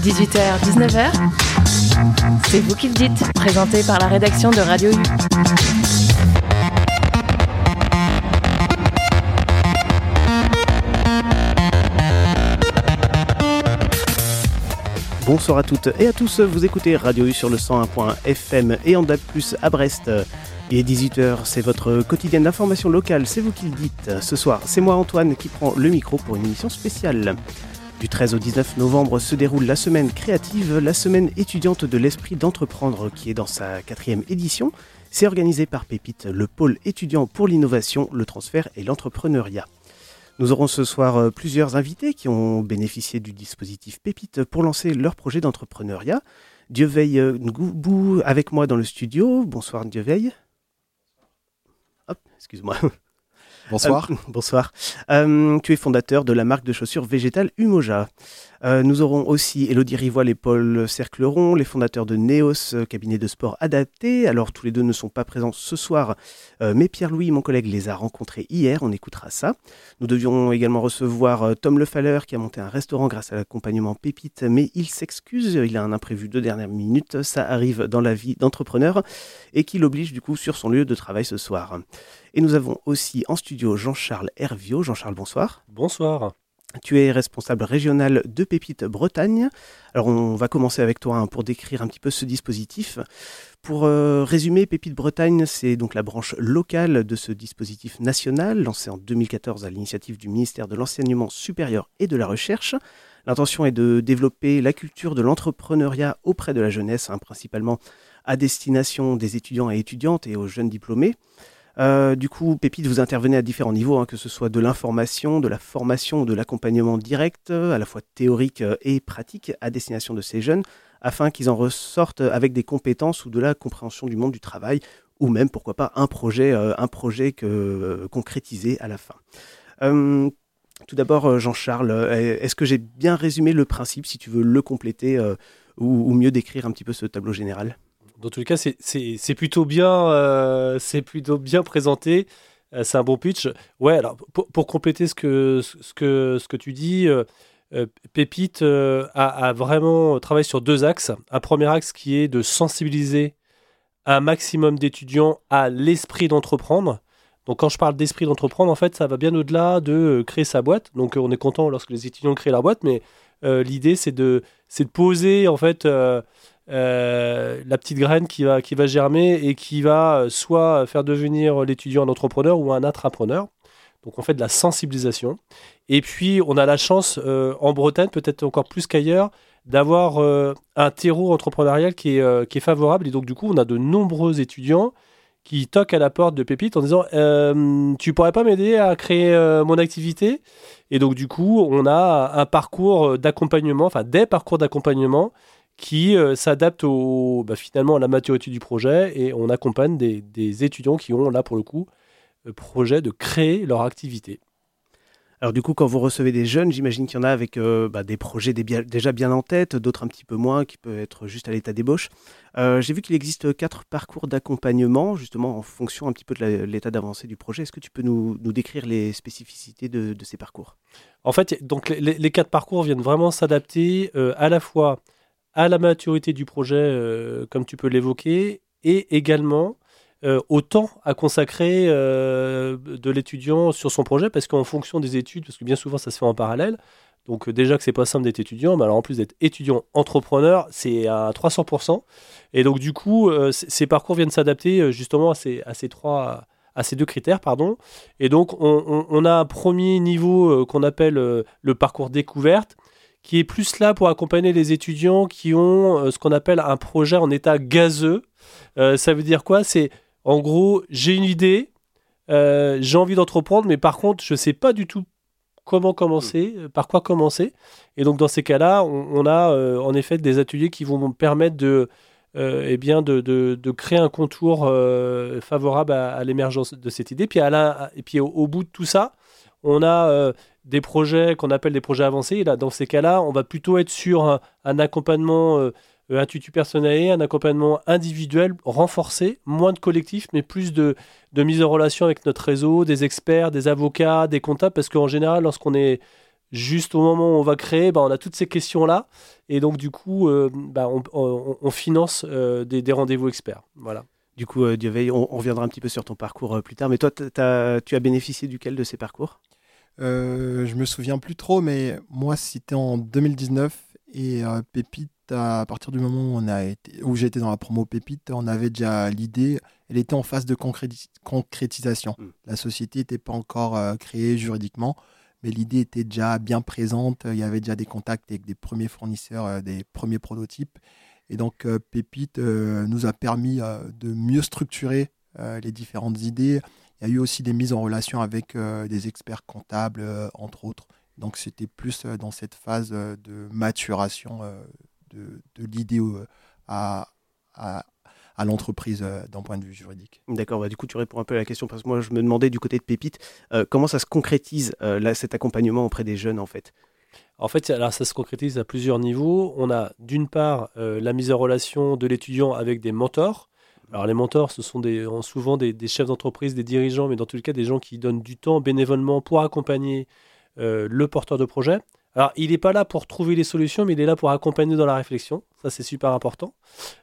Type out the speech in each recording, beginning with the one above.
18h, 19h, c'est vous qui le dites, présenté par la rédaction de Radio U. Bonsoir à toutes et à tous, vous écoutez Radio U sur le 101.fm FM et en DAB+, à Brest. Il est 18h, c'est votre quotidienne d'information locale, c'est vous qui le dites. Ce soir, c'est moi Antoine qui prend le micro pour une émission spéciale. Du 13 au 19 novembre se déroule la semaine créative, la semaine étudiante de l'esprit d'entreprendre qui est dans sa quatrième édition. C'est organisé par Pépite, le pôle étudiant pour l'innovation, le transfert et l'entrepreneuriat. Nous aurons ce soir euh, plusieurs invités qui ont bénéficié du dispositif Pépite pour lancer leur projet d'entrepreneuriat. Dieu veille euh, avec moi dans le studio. Bonsoir Dieu veille. Hop, excuse-moi. Bonsoir. Euh, bonsoir. tu es fondateur de la marque de chaussures végétales Umoja. Euh, nous aurons aussi Elodie Rivoile et Paul Cercleron, les fondateurs de Neos, euh, cabinet de sport adapté. Alors tous les deux ne sont pas présents ce soir, euh, mais Pierre-Louis, mon collègue, les a rencontrés hier, on écoutera ça. Nous devions également recevoir Tom Lefaller qui a monté un restaurant grâce à l'accompagnement Pépite, mais il s'excuse, il a un imprévu de dernière minute, ça arrive dans la vie d'entrepreneur, et qui l'oblige du coup sur son lieu de travail ce soir. Et nous avons aussi en studio Jean-Charles Hervio. Jean-Charles, bonsoir. Bonsoir. Tu es responsable régional de Pépite Bretagne. Alors on va commencer avec toi hein, pour décrire un petit peu ce dispositif. Pour euh, résumer, Pépite Bretagne, c'est donc la branche locale de ce dispositif national lancé en 2014 à l'initiative du ministère de l'Enseignement supérieur et de la Recherche. L'intention est de développer la culture de l'entrepreneuriat auprès de la jeunesse, hein, principalement à destination des étudiants et étudiantes et aux jeunes diplômés. Euh, du coup, Pépite, vous intervenez à différents niveaux, hein, que ce soit de l'information, de la formation, de l'accompagnement direct, euh, à la fois théorique euh, et pratique, à destination de ces jeunes, afin qu'ils en ressortent avec des compétences ou de la compréhension du monde du travail, ou même, pourquoi pas, un projet, un projet que, concrétisé à la fin. tout d'abord, Jean-Charles, est-ce que j'ai bien résumé le principe, si tu veux le compléter ou mieux décrire un petit peu ce tableau général? Dans tous les cas, c'est plutôt bien, euh, plutôt bien présenté. Euh, c'est un bon pitch. Ouais, alors pour, compléter ce que, ce, que, ce que tu dis, euh, Pépite a, vraiment travaillé sur deux axes. Un premier axe qui est de sensibiliser un maximum d'étudiants à l'esprit d'entreprendre. Donc quand je parle d'esprit d'entreprendre, en fait, ça va bien au-delà de créer sa boîte. Donc on est content lorsque les étudiants créent leur boîte, mais l'idée c'est de, de poser en fait euh, la petite graine qui va, qui va germer et qui va euh, soit faire devenir l'étudiant un entrepreneur ou un intrapreneur. Donc on fait de la sensibilisation. Et puis on a la chance euh, en Bretagne, peut-être encore plus qu'ailleurs, d'avoir un terreau entrepreneurial qui est, qui est favorable. Et donc du coup on a de nombreux étudiants qui toquent à la porte de Pépite en disant Tu pourrais pas m'aider à créer mon activité? Et donc du coup on a un parcours d'accompagnement, enfin des parcours d'accompagnement qui euh, s'adapte au, bah, finalement à la maturité du projet et on accompagne des, étudiants qui ont là pour le coup le projet de créer leur activité. Alors du coup, quand vous recevez des jeunes, j'imagine qu'il y en a avec euh, bah, des projets déjà bien en tête, d'autres un petit peu moins, qui peuvent être juste à l'état d'ébauche. Euh, j'ai vu qu'il existe quatre parcours d'accompagnement, justement en fonction un petit peu de l'état d'avancée du projet. Est-ce que tu peux nous, décrire les spécificités de, ces parcours? En fait, donc les, quatre parcours viennent vraiment s'adapter à la fois à la maturité du projet, euh, comme tu peux l'évoquer, et également euh, au temps à consacrer euh, de l'étudiant sur son projet, parce qu'en fonction des études, parce que bien souvent ça se fait en parallèle, donc déjà que c'est pas simple d'être étudiant, mais alors en plus d'être étudiant entrepreneur, c'est à 300%. Et donc du coup, ces parcours viennent s'adapter justement à ces, deux critères, pardon. Et donc, on, on a un premier niveau qu'on appelle le parcours découverte, qui est plus là pour accompagner les étudiants qui ont euh, ce qu'on appelle un projet en état gazeux. Euh, ça veut dire quoi? C'est en gros, j'ai une idée, euh, j'ai envie d'entreprendre, mais par contre, je ne sais pas du tout comment commencer, par quoi commencer. Et donc, dans ces cas-là, on, a en effet des ateliers qui vont permettre de, eh bien de, de, créer un contour favorable à, l'émergence de cette idée. Puis, à et puis au, bout de tout ça, on a des projets qu'on appelle des projets avancés. là, dans ces cas-là, on va plutôt être sur un, accompagnement euh, un tutu personnalisé, un accompagnement individuel renforcé, moins de collectif, mais plus de, de mise en relation avec notre réseau, des experts, des avocats, des comptables, parce qu'en général, lorsqu'on est juste au moment où on va créer, bah, on a toutes ces questions-là. Et donc, du coup, bah, on, finance des, rendez-vous experts. Voilà. Du coup, euh, on, reviendra un petit peu sur ton parcours plus tard. Mais toi, tu as bénéficié duquel de ces parcours? Euh, Je me souviens plus trop, mais moi, c'était en 2019. Et Pépite, à partir du moment où, on a été, où j'étais dans la promo Pépite, on avait déjà l'idée. Elle était en phase de concrétisation. Hmm. La société n'était pas encore créée juridiquement mais l'idée était déjà bien présente. Il y avait déjà des contacts avec des premiers fournisseurs, euh, des premiers prototypes. Et donc, euh, Pépite euh, nous a permis de mieux structurer les différentes idées. Il y a eu aussi des mises en relation avec des experts comptables, entre autres. Donc, c'était plus dans cette phase de maturation de, de l'idée à, à, à l'entreprise euh, d'un point de vue juridique. D'accord, bah, du coup tu réponds un peu à la question parce que moi je me demandais du côté de Pépite, euh, comment ça se concrétise euh, là, cet accompagnement auprès des jeunes en fait? En fait, alors ça se concrétise à plusieurs niveaux. On a d'une part la mise en relation de l'étudiant avec des mentors. Alors les mentors, ce sont souvent des, chefs d'entreprise, des dirigeants, mais dans tous les cas des gens qui donnent du temps bénévolement pour accompagner le porteur de projet. Alors, il n'est pas là pour trouver les solutions, mais il est là pour accompagner dans la réflexion. Ça, c'est super important.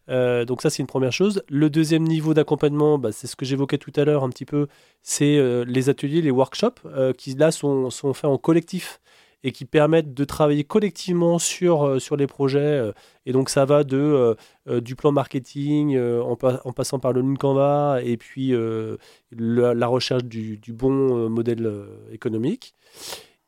Euh, donc ça, c'est une première chose. Le deuxième niveau d'accompagnement, bah, c'est ce que j'évoquais tout à l'heure un petit peu, c'est euh, les ateliers, les workshops, euh, qui là sont, faits en collectif et qui permettent de travailler collectivement sur, sur les projets. et donc ça va de, du plan marketing en, passant par le Lean Canva et puis la, recherche du, bon modèle économique.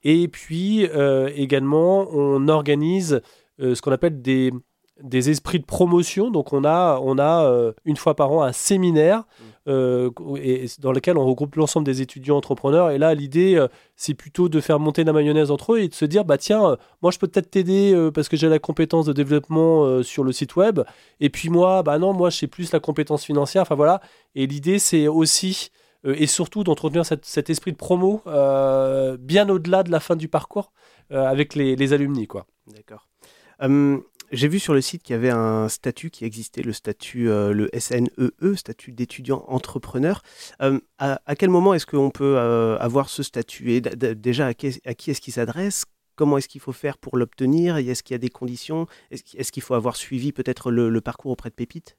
Et puis euh, également, on organise euh, ce qu'on appelle des, des esprits de promotion. Donc on a, on a euh, une fois par an un séminaire et, dans lequel on regroupe l'ensemble des étudiants entrepreneurs. Et là, l'idée, c'est plutôt de faire monter la mayonnaise entre eux et de se dire, bah tiens, moi je peux peut-être t'aider parce que j'ai la compétence de développement sur le site web. Et puis moi, bah non, moi j'ai plus la compétence financière. Enfin voilà. Et l'idée, c'est aussi euh, et surtout d'entretenir cet esprit de promo euh, bien au-delà de la fin du parcours euh, avec les, les alumni. Quoi. D'accord. Hum, j'ai vu sur le site qu'il y avait un statut qui existait, le statut, le SNEE, e, statut d'étudiant entrepreneur. Hum, à, quel moment est-ce qu'on peut avoir ce statut Et déjà, à qui, est-ce qu'il s'adresse? Comment est-ce qu'il faut faire pour l'obtenir? Est-ce qu'il y a des conditions? Est-ce qu'il faut avoir suivi peut-être le, le, parcours auprès de Pépite?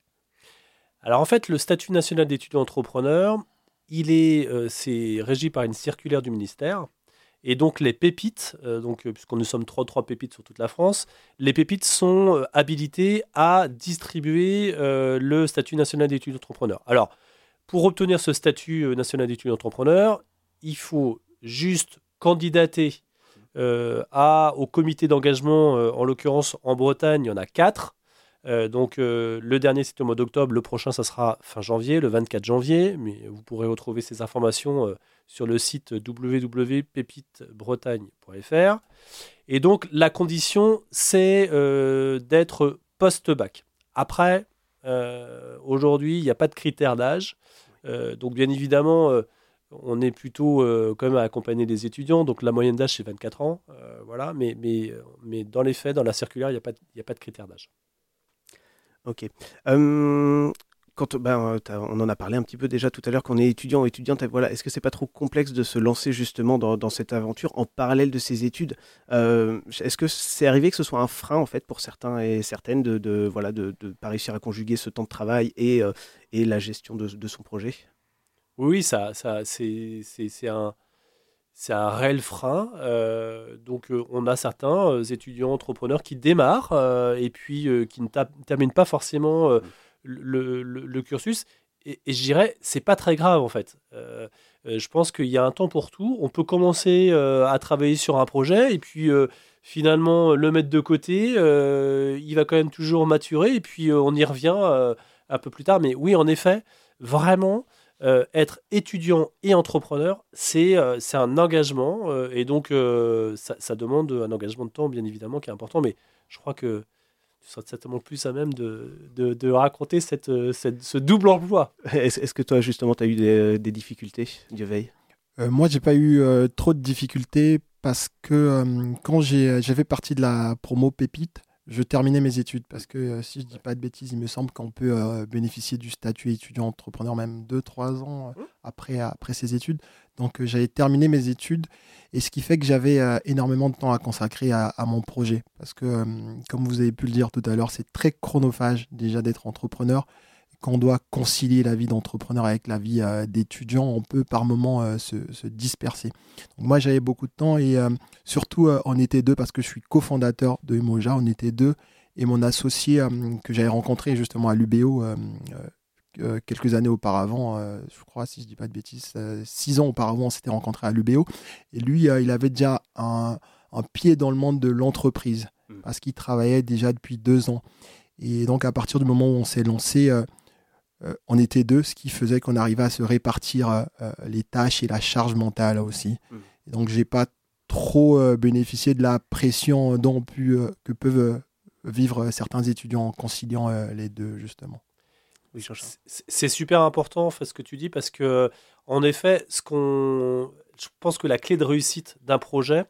Alors en fait, le statut national d'étudiant entrepreneur, il est, euh, c'est régi par une circulaire du ministère. Et donc les pépites, euh, donc euh, puisqu'on nous sommes trois trois pépites sur toute la France, les pépites sont habilitées à distribuer le statut national d'études entrepreneur. Alors, pour obtenir ce statut national d'études entrepreneur, il faut juste candidater au comité d'engagement, en l'occurrence en Bretagne, il y en a quatre. Euh, donc euh, le dernier c'est au mois d'octobre, le prochain ça sera fin janvier, le 24 janvier, mais vous pourrez retrouver ces informations euh, sur le site www.pépitebretagne.fr. Et donc la condition c'est d'être post-bac. Après, aujourd'hui il n'y a pas de critère d'âge, donc bien évidemment on est plutôt quand même à accompagner des étudiants, donc la moyenne d'âge c'est 24 ans, voilà, mais, mais, mais dans les faits, dans la circulaire, il n'y a, a pas de critère d'âge. Ok. Quand, ben, on en a parlé un petit peu déjà tout à l'heure, qu'on est étudiant ou étudiante, voilà, est-ce que c'est pas trop complexe de se lancer justement dans, cette aventure en parallèle de ses études Est-ce que c'est arrivé que ce soit un frein en fait pour certains et certaines de, de voilà de, de, pas réussir à conjuguer ce temps de travail et, et la gestion de, son projet? Oui, ça, ça c'est un c'est un réel frein. Euh, donc, euh, on a certains euh, étudiants entrepreneurs qui démarrent et puis qui ne terminent pas forcément le, cursus. Et, je dirais, c'est pas très grave en fait. je pense qu'il y a un temps pour tout. On peut commencer à travailler sur un projet et puis finalement le mettre de côté. il va quand même toujours maturer et puis on y revient un peu plus tard. Mais oui, en effet, vraiment. Euh, être étudiant et entrepreneur, c'est euh, un engagement euh, et donc ça, demande un engagement de temps, bien évidemment, qui est important. Mais je crois que seras certainement plus à même de, de, raconter cette, ce double emploi. Est-ce que toi, justement, tu as eu des, des difficultés, Dieu veille Moi, j'ai pas eu trop de difficultés parce que quand j'ai fait partie de la promo Pépite, je terminais mes études parce que si je dis pas de bêtises, il me semble qu'on peut bénéficier du statut étudiant entrepreneur même 2-3 ans mmh. après, après ses études. Donc j'avais terminé mes études et ce qui fait que j'avais énormément de temps à consacrer à, à mon projet parce que comme vous avez pu le dire tout à l'heure, c'est très chronophage déjà d'être entrepreneur quand on doit concilier la vie d'entrepreneur avec la vie euh, d'étudiant, on peut par moments euh, se, disperser. moi, j'avais beaucoup de temps et euh, surtout, on était deux parce que je suis cofondateur de Emoja, on était deux. Et mon associé que j'avais rencontré justement à l'UBO quelques années auparavant, je crois, si je dis pas de bêtises, six ans auparavant, on s'était rencontré à l'UBO. Et lui, il avait déjà un, un, pied dans le monde de l'entreprise mmh. parce qu'il travaillait déjà depuis deux ans. Et donc, à partir du moment où on s'est lancé, on était deux, ce qui faisait qu'on arrivait à se répartir euh, euh, les tâches et la charge mentale aussi. Mmh. Et donc, j'ai pas trop bénéficié de la pression dont que peuvent vivre certains étudiants en conciliant les deux, justement. c'est super important ce que tu dis parce que en effet, ce qu'on, je pense que la clé de réussite d'un projet,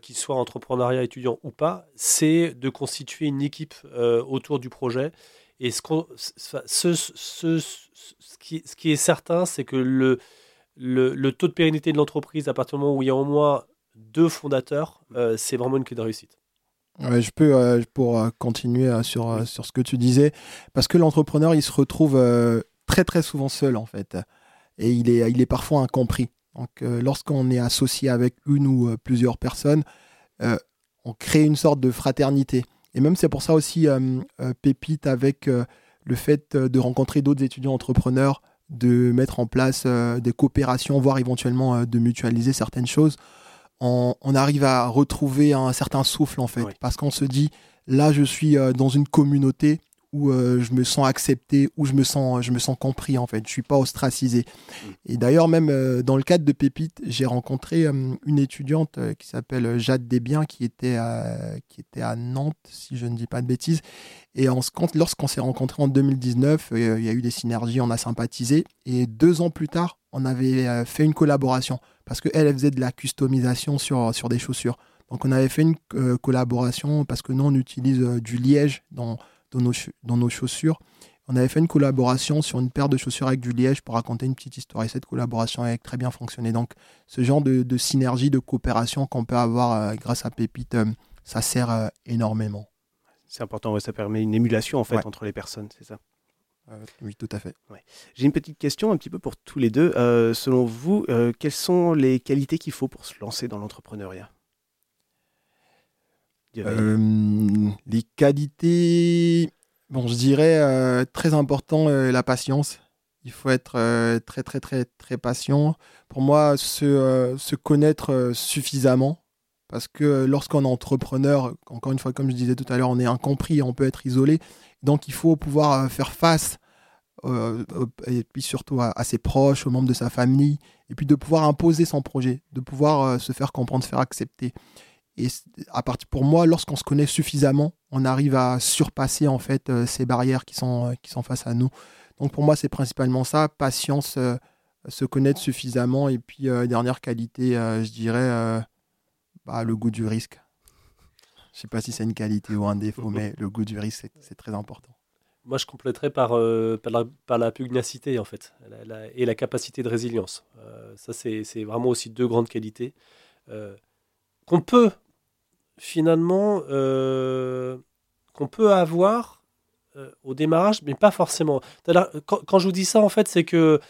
qu'il soit entrepreneuriat étudiant ou pas, c'est de constituer une équipe autour du projet et ce, ce, ce, ce, qui, ce qui est certain, c'est que le, le, le, taux de pérennité de l'entreprise, à partir du moment où il y a au moins deux fondateurs, euh, c'est vraiment une clé de réussite. je peux, euh, pour euh, continuer sur, sur ce que tu disais, parce que l'entrepreneur, il se retrouve très très souvent seul en fait, et il est, il est parfois incompris. Donc, lorsqu'on est associé avec une ou plusieurs personnes, on crée une sorte de fraternité. Et même c'est pour ça aussi euh, euh, Pépite avec euh, le fait de rencontrer d'autres étudiants entrepreneurs, de mettre en place des coopérations, voire éventuellement de mutualiser certaines choses. On, arrive à retrouver un certain souffle en fait, parce qu'on se dit là je suis dans une communauté où euh, je me sens accepté, où je me sens, je me sens compris en fait. Je suis pas ostracisé. Mm. Et d'ailleurs même euh, dans le cadre de Pépite, j'ai rencontré euh, une étudiante qui s'appelle Jade Desbiens qui était à, qui était à Nantes si je ne dis pas de bêtises. Et on se compte lorsqu'on s'est rencontrés en 2019, il y a eu des synergies, on a sympathisé. Et deux ans plus tard, on avait fait une collaboration parce qu'elle elle faisait de la customisation sur sur des chaussures. Donc on avait fait une collaboration parce que nous on utilise du liège dans dans nos, dans nos chaussures. On avait fait une collaboration sur une paire de chaussures avec du liège pour raconter une petite histoire. Et cette collaboration a très bien fonctionné. Donc, ce genre de, synergie, de coopération qu'on peut avoir euh, grâce à Pépite, euh, ça sert euh, énormément. C'est important, ça permet une émulation en fait entre les personnes, c'est ça Oui, tout à fait. J'ai une petite question un petit peu pour tous les deux. selon vous, quelles sont les qualités qu'il faut pour se lancer dans l'entrepreneuriat? Euh, les qualités, bon, je dirais euh, très important euh, la patience. Il faut être très très très très patient. Pour moi, se, connaître suffisamment, parce que lorsqu'on est entrepreneur, encore une fois, comme je disais tout à l'heure, on est incompris, on peut être isolé. Donc, il faut pouvoir faire face et puis surtout à, ses proches, aux membres de sa famille, et puis de pouvoir imposer son projet, de pouvoir se faire comprendre, se faire accepter. Et à partir, pour moi, lorsqu'on se connaît suffisamment, on arrive à surpasser en fait euh, ces barrières qui sont, euh, qui sont face à nous. Donc pour moi, c'est principalement ça, patience, euh, se connaître suffisamment. Et puis, dernière qualité, je dirais bah, le goût du risque. Je ne sais pas si c'est une qualité ou un défaut, mais le goût du risque, c'est très important. Moi, je compléterais par, par, la, pugnacité, en fait, et la capacité de résilience. ça, c'est vraiment aussi deux grandes qualités qu'on peut finalement euh, qu'on peut avoir euh, au démarrage, mais pas forcément. Quand, quand, je vous dis ça, en fait, c'est que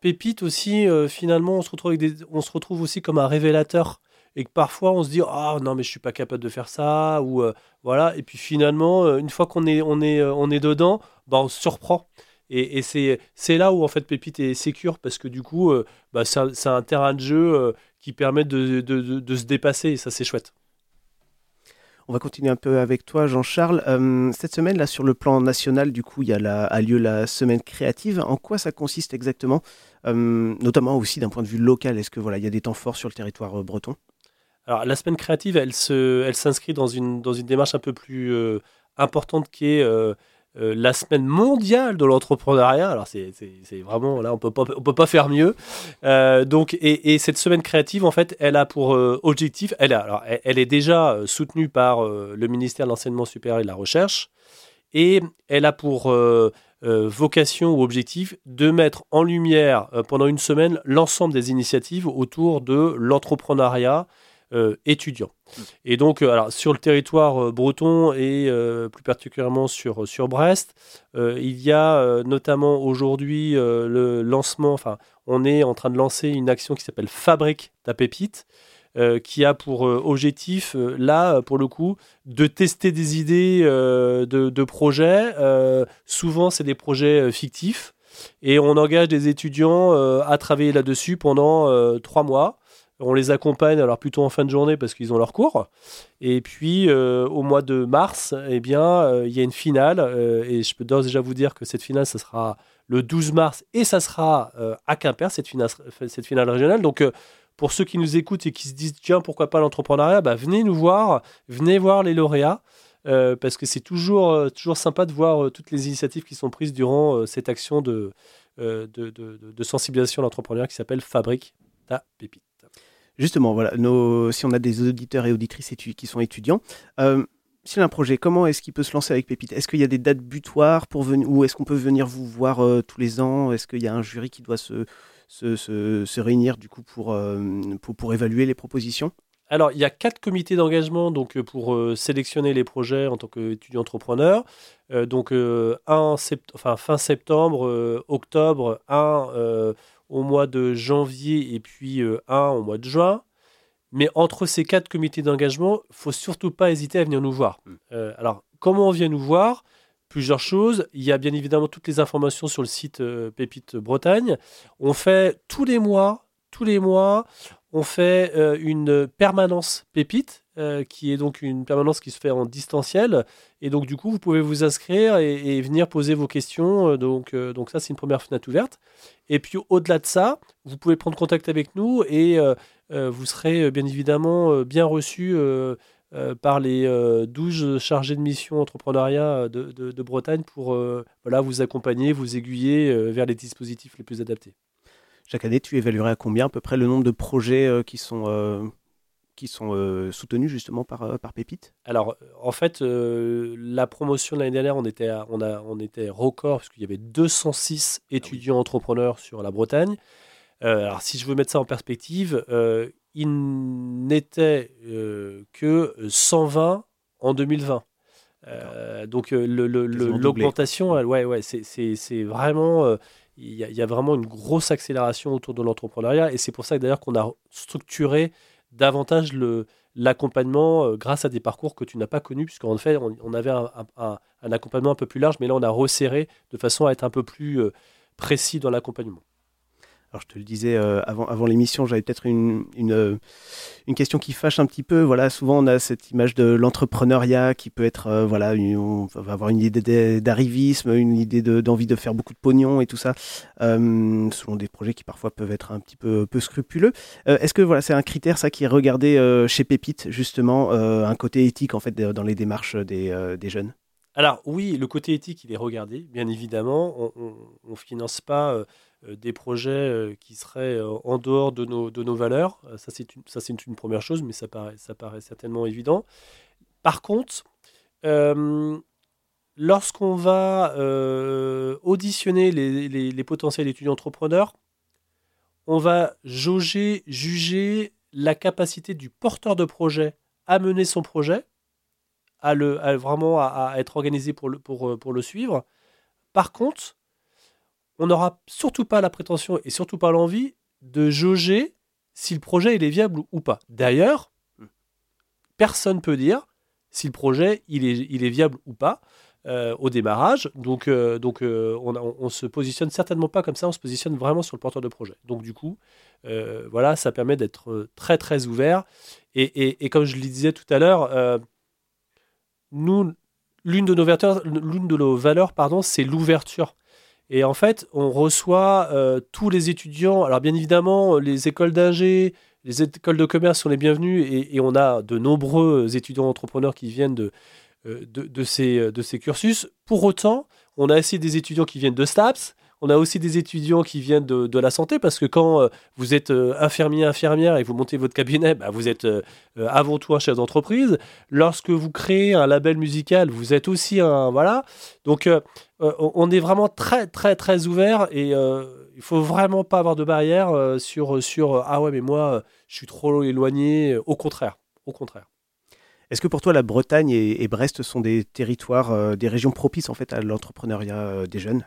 Pépite aussi, euh, finalement, on se, retrouve avec des, on se retrouve aussi comme un révélateur. Et que parfois, on se dit Ah non, mais je suis pas capable de faire ça. Ou voilà. Et puis finalement, une fois qu'on est, on est, on est dedans, bah, on se surprend. Et, et c'est là où en fait Pépite est sécure parce que du coup, bah, c'est un, terrain de jeu qui permet de, de, de, de se dépasser et ça c'est chouette. On va continuer un peu avec toi, Jean-Charles. Euh, cette semaine, là, sur le plan national, du coup, il y a, lieu la semaine créative. En quoi ça consiste exactement euh, Notamment aussi d'un point de vue local? Est-ce que voilà, il y a des temps forts sur le territoire euh, breton? Alors, la semaine créative, elle s'inscrit dans une dans une démarche un peu plus importante qui est la semaine mondiale de l'entrepreneuriat. Alors c'est vraiment là, on peut pas, on peut pas faire mieux. donc et, cette semaine créative, en fait, elle a pour objectif, elle, alors, elle, est déjà soutenue par le ministère de l'enseignement supérieur et de la recherche, et elle a pour vocation ou objectif de mettre en lumière pendant une semaine l'ensemble des initiatives autour de l'entrepreneuriat euh, étudiants. Mm. Et donc, euh, alors, sur le territoire euh, breton et plus particulièrement sur, sur Brest, il y a notamment aujourd'hui le lancement, enfin, on est en train de lancer une action qui s'appelle Fabrique ta pépite. qui a pour objectif, là, pour le coup, de tester des idées de, de, projets. souvent, c'est des projets fictifs. Et on engage des étudiants à travailler là-dessus pendant trois mois. On les accompagne alors plutôt en fin de journée parce qu'ils ont leur cours. Et puis euh, au mois de mars, eh bien, euh, il y a une finale euh, et je peux déjà vous dire que cette finale, ça sera le 12 mars et ça sera à Quimper cette finale, cette finale régionale. Donc pour ceux qui nous écoutent et qui se disent tiens pourquoi pas l'entrepreneuriat, bah, venez nous voir, venez voir les lauréats. parce que c'est toujours, toujours sympa de voir toutes les initiatives qui sont prises durant cette action de, de, de, de sensibilisation à l'entrepreneuriat qui s'appelle Fabrique ta pépite. Justement, voilà, si on a des auditeurs et auditrices qui sont étudiants, euh, si on a un projet, comment est-ce qu'il peut se lancer avec Pépite? Est-ce qu'il y a des dates butoirs pour venir, ou est-ce qu'on peut venir vous voir euh, tous les ans? Est-ce qu'il y a un jury qui doit se, réunir du coup pour, euh, pour, évaluer les propositions? Alors, il y a quatre comités d'engagement donc pour sélectionner les projets en tant qu'étudiant entrepreneur. donc, un fin septembre, octobre, un au mois de janvier et puis euh, un au mois de juin. Mais entre ces quatre comités d'engagement, il faut surtout pas hésiter à venir nous voir. Hmm. Euh, alors, comment on vient nous voir? Plusieurs choses. Il y a bien évidemment toutes les informations sur le site euh, Pépite Bretagne. On fait tous les mois, tous les mois, on fait une permanence Pépite euh, qui est donc une permanence qui se fait en distanciel. Et donc, du coup, vous pouvez vous inscrire et, venir poser vos questions. Euh, donc, euh, donc ça, c'est une première fenêtre ouverte. Et puis, au-delà de ça, vous pouvez prendre contact avec nous et vous serez bien évidemment bien reçu par les 12 chargés de mission entrepreneuriat de, Bretagne pour voilà, vous accompagner, vous aiguiller vers les dispositifs les plus adaptés. Chaque année, tu évaluerais à combien à peu près le nombre de projets qui sont qui sont euh, soutenus justement par, euh, par Pépite? Alors, en fait, euh, la promotion de l'année dernière, on était, on, a, on était record, parce qu'il y avait 206 ah étudiants entrepreneurs sur la Bretagne. alors, si je veux mettre ça en perspective, il n'était que 120 en 2020. donc l'augmentation, ouais, ouais, c'est vraiment, il y, y, a vraiment une grosse accélération autour de l'entrepreneuriat et c'est pour ça d'ailleurs qu'on a structuré davantage l'accompagnement euh, grâce à des parcours que tu n'as pas connus, puisqu'en fait, on, avait un, un, accompagnement un peu plus large, mais là, on a resserré de façon à être un peu plus euh, précis dans l'accompagnement. Alors je te le disais euh, avant, l'émission, j'avais peut-être une, une, question qui fâche un petit peu. Voilà, souvent on a cette image de l'entrepreneuriat qui peut être, euh, voilà, on va avoir une idée d'arrivisme, une idée d'envie de, faire beaucoup de pognon et tout ça, euh, selon des projets qui parfois peuvent être un petit peu, peu scrupuleux. Est-ce que voilà, c'est un critère ça qui est regardé chez Pépite justement, un côté éthique en fait dans les démarches des, des jeunes? Alors oui, le côté éthique, il est regardé, bien évidemment. On ne finance pas euh, des projets euh, qui seraient euh, en dehors de nos, de nos valeurs. Ça, c'est une, une première chose, mais ça paraît, ça paraît certainement évident. Par contre, lorsqu'on va auditionner les, les, les, potentiels étudiants entrepreneurs, on va jauger, juger la capacité du porteur de projet à mener son projet, à, le, à vraiment à, à, être organisé pour le, pour, pour le suivre. Par contre, on n'aura surtout pas la prétention et surtout pas l'envie de jauger si le projet il est viable ou pas. D'ailleurs, personne peut dire si le projet il est, il est viable ou pas euh, au démarrage. Donc, euh, donc euh, on, on, se positionne certainement pas comme ça, on se positionne vraiment sur le porteur de projet. Donc du coup, voilà, ça permet d'être très très ouvert. Et, et, comme je le disais tout à l'heure, nous, l'une de nos valeurs, l'une de nos valeurs, pardon, c'est l'ouverture. Et en fait, on reçoit euh, tous les étudiants. Alors bien évidemment, les écoles d'ingé, les écoles de commerce sont les bienvenues et, on a de nombreux étudiants entrepreneurs qui viennent de, de, ces, de ces cursus. Pour autant, on a aussi des étudiants qui viennent de STAPS, on a aussi des étudiants qui viennent de, la santé parce que quand euh, vous êtes euh, infirmier, infirmière et vous montez votre cabinet, bah, vous êtes euh, avant tout un chef d'entreprise. Lorsque vous créez un label musical, vous êtes aussi un. Voilà. Donc, on est vraiment très, très, très ouvert et il faut vraiment pas avoir de barrière sur, sur Ah ouais, mais moi, je suis trop éloigné. Au contraire. Au contraire. Est-ce que pour toi, la Bretagne et, Brest sont des territoires, des régions propices en fait à l'entrepreneuriat des jeunes?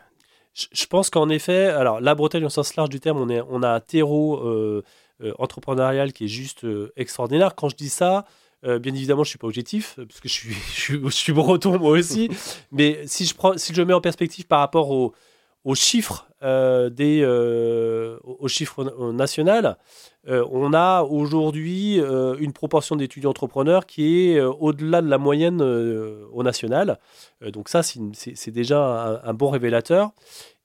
Je pense qu'en effet, alors la Bretagne au sens large du terme, on, est, on a un terreau euh, euh, entrepreneurial qui est juste euh, extraordinaire. Quand je dis ça, bien évidemment, je suis pas objectif parce que je suis, je suis, breton moi aussi. Mais si je prends, si je mets en perspective par rapport aux chiffres des, aux chiffres national, on a aujourd'hui une proportion d'étudiants entrepreneurs qui est au-delà de la moyenne au national. donc ça, c'est déjà un, bon révélateur.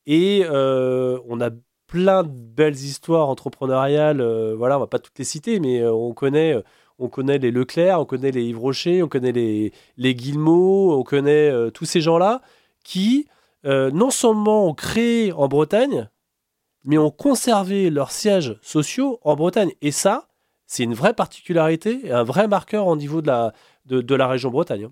Et euh, on a plein de belles histoires entrepreneuriales. Euh, voilà, on va pas toutes les citer, mais euh, on connaît. On connaît les Leclerc, on connaît les Yves Rocher, on connaît les, les Guillemot, on connaît tous ces gens-là qui, non seulement ont créé en Bretagne, mais ont conservé leurs sièges sociaux en Bretagne. Et ça, c'est une vraie particularité et un vrai marqueur au niveau de la, de, de la région Bretagne.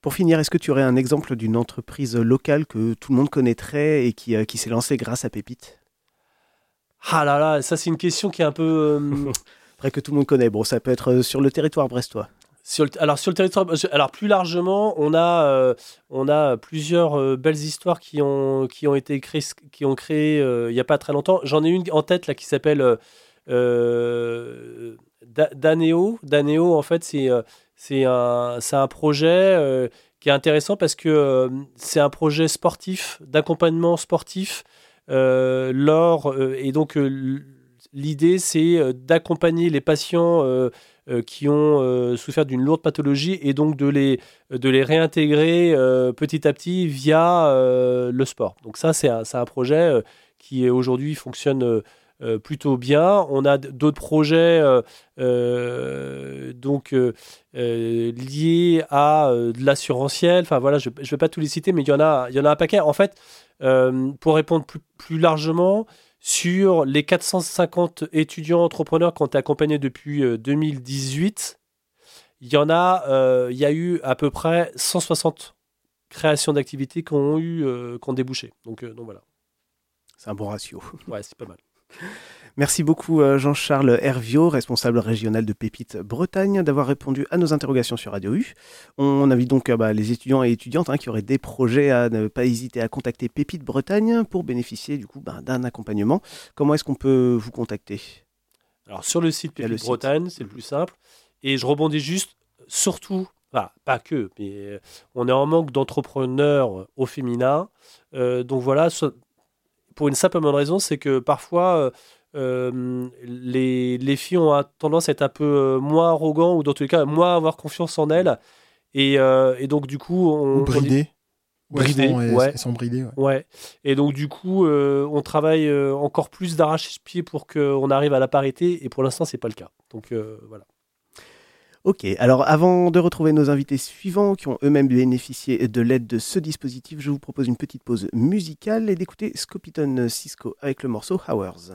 Pour finir, est-ce que tu aurais un exemple d'une entreprise locale que tout le monde connaîtrait et qui, euh, qui s'est lancée grâce à Pépite? Ah là là, ça c'est une question qui est un peu... Euh, Après que tout le monde connaît, bon, ça peut être euh, sur le territoire brestois. Alors sur le territoire, alors plus largement, on a, on a plusieurs belles histoires qui ont, qui ont été créées, qui ont créé il n'y a pas très longtemps. J'en ai une en tête là qui s'appelle Daneo. Daneo, en fait, c'est c'est un, un projet euh, qui est intéressant parce que euh, c'est un projet sportif, d'accompagnement sportif. Euh, lors, et donc, l'idée, c'est d'accompagner les patients qui ont souffert d'une lourde pathologie et donc de les, de les réintégrer petit à petit via le sport. Donc ça, c'est un, un, projet qui aujourd'hui fonctionne euh, plutôt bien. On a d'autres projets euh, euh, donc liés à de l'assurantiel. Enfin voilà, je ne vais pas tous les citer, mais il y en a, y en a un paquet. En fait, pour répondre plus, plus, largement, sur les 450 étudiants entrepreneurs qu'on a accompagnés depuis 2018, il y en a, il y a eu à peu près 160 créations d'activités qui ont eu, qui ont débouché. Donc, donc voilà. C'est un bon ratio. Ouais, c'est pas mal. Merci beaucoup euh, Jean-Charles Herviot, responsable régional de Pépite Bretagne, d'avoir répondu à nos interrogations sur Radio U. On invite donc euh, bah, les étudiants et étudiantes hein, qui auraient des projets à ne pas hésiter à contacter Pépite Bretagne pour bénéficier du coup bah, d'un accompagnement. Comment est-ce qu'on peut vous contacter? Alors sur le site Pépite Bretagne, c'est le plus simple. Et je rebondis juste, surtout, pas que, mais euh, on est en manque d'entrepreneurs au féminin. donc voilà, pour une simple bonne raison, c'est que parfois, euh, euh, les, les, filles ont tendance à être un peu euh, moins arrogants ou dans tous les cas, moins avoir confiance en elles. Et, et donc, du coup, on. Bridées. Bridées, ouais. Elles sont bridées. Ouais. Et donc, du coup, on travaille encore plus d'arrache-pied pour qu'on arrive à la parité. Et pour l'instant, c'est pas le cas. Donc, voilà. Ok, alors avant de retrouver nos invités suivants qui ont eux-mêmes bénéficié de l'aide de ce dispositif, je vous propose une petite pause musicale et d'écouter Scopiton Cisco avec le morceau Hours.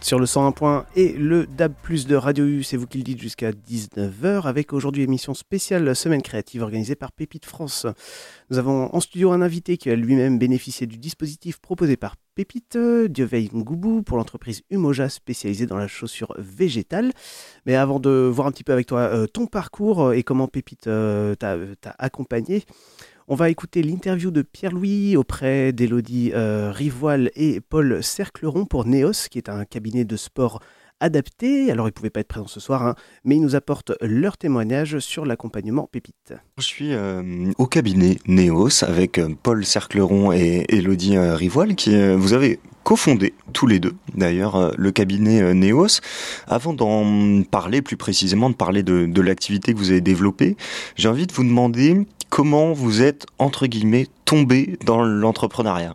Sur le 101 et le DAB de Radio U, c'est vous qui le dites jusqu'à 19h avec aujourd'hui émission spéciale Semaine créative organisée par Pépite France. Nous avons en studio un invité qui a lui-même bénéficié du dispositif proposé par Pépite, Dioveil Ngoubou pour l'entreprise Umoja spécialisée dans la chaussure végétale. Mais avant de voir un petit peu avec toi euh, ton parcours et comment Pépite euh, t'a accompagné, on va écouter l'interview de Pierre-Louis auprès d'Elodie euh, Rivoile et Paul Cercleron pour Neos, qui est un cabinet de sport adapté. Alors, ils ne pouvaient pas être présents ce soir, hein, mais ils nous apportent leur témoignage sur l'accompagnement Pépite. Je suis euh, au cabinet Neos avec euh, Paul Cercleron et Elodie Rivoile, qui vous avez cofondé tous les deux d'ailleurs le cabinet Neos. Avant d'en parler plus précisément, de parler de, de l'activité que vous avez développée, j'ai envie de vous demander comment vous êtes, entre guillemets, tombé dans l'entrepreneuriat?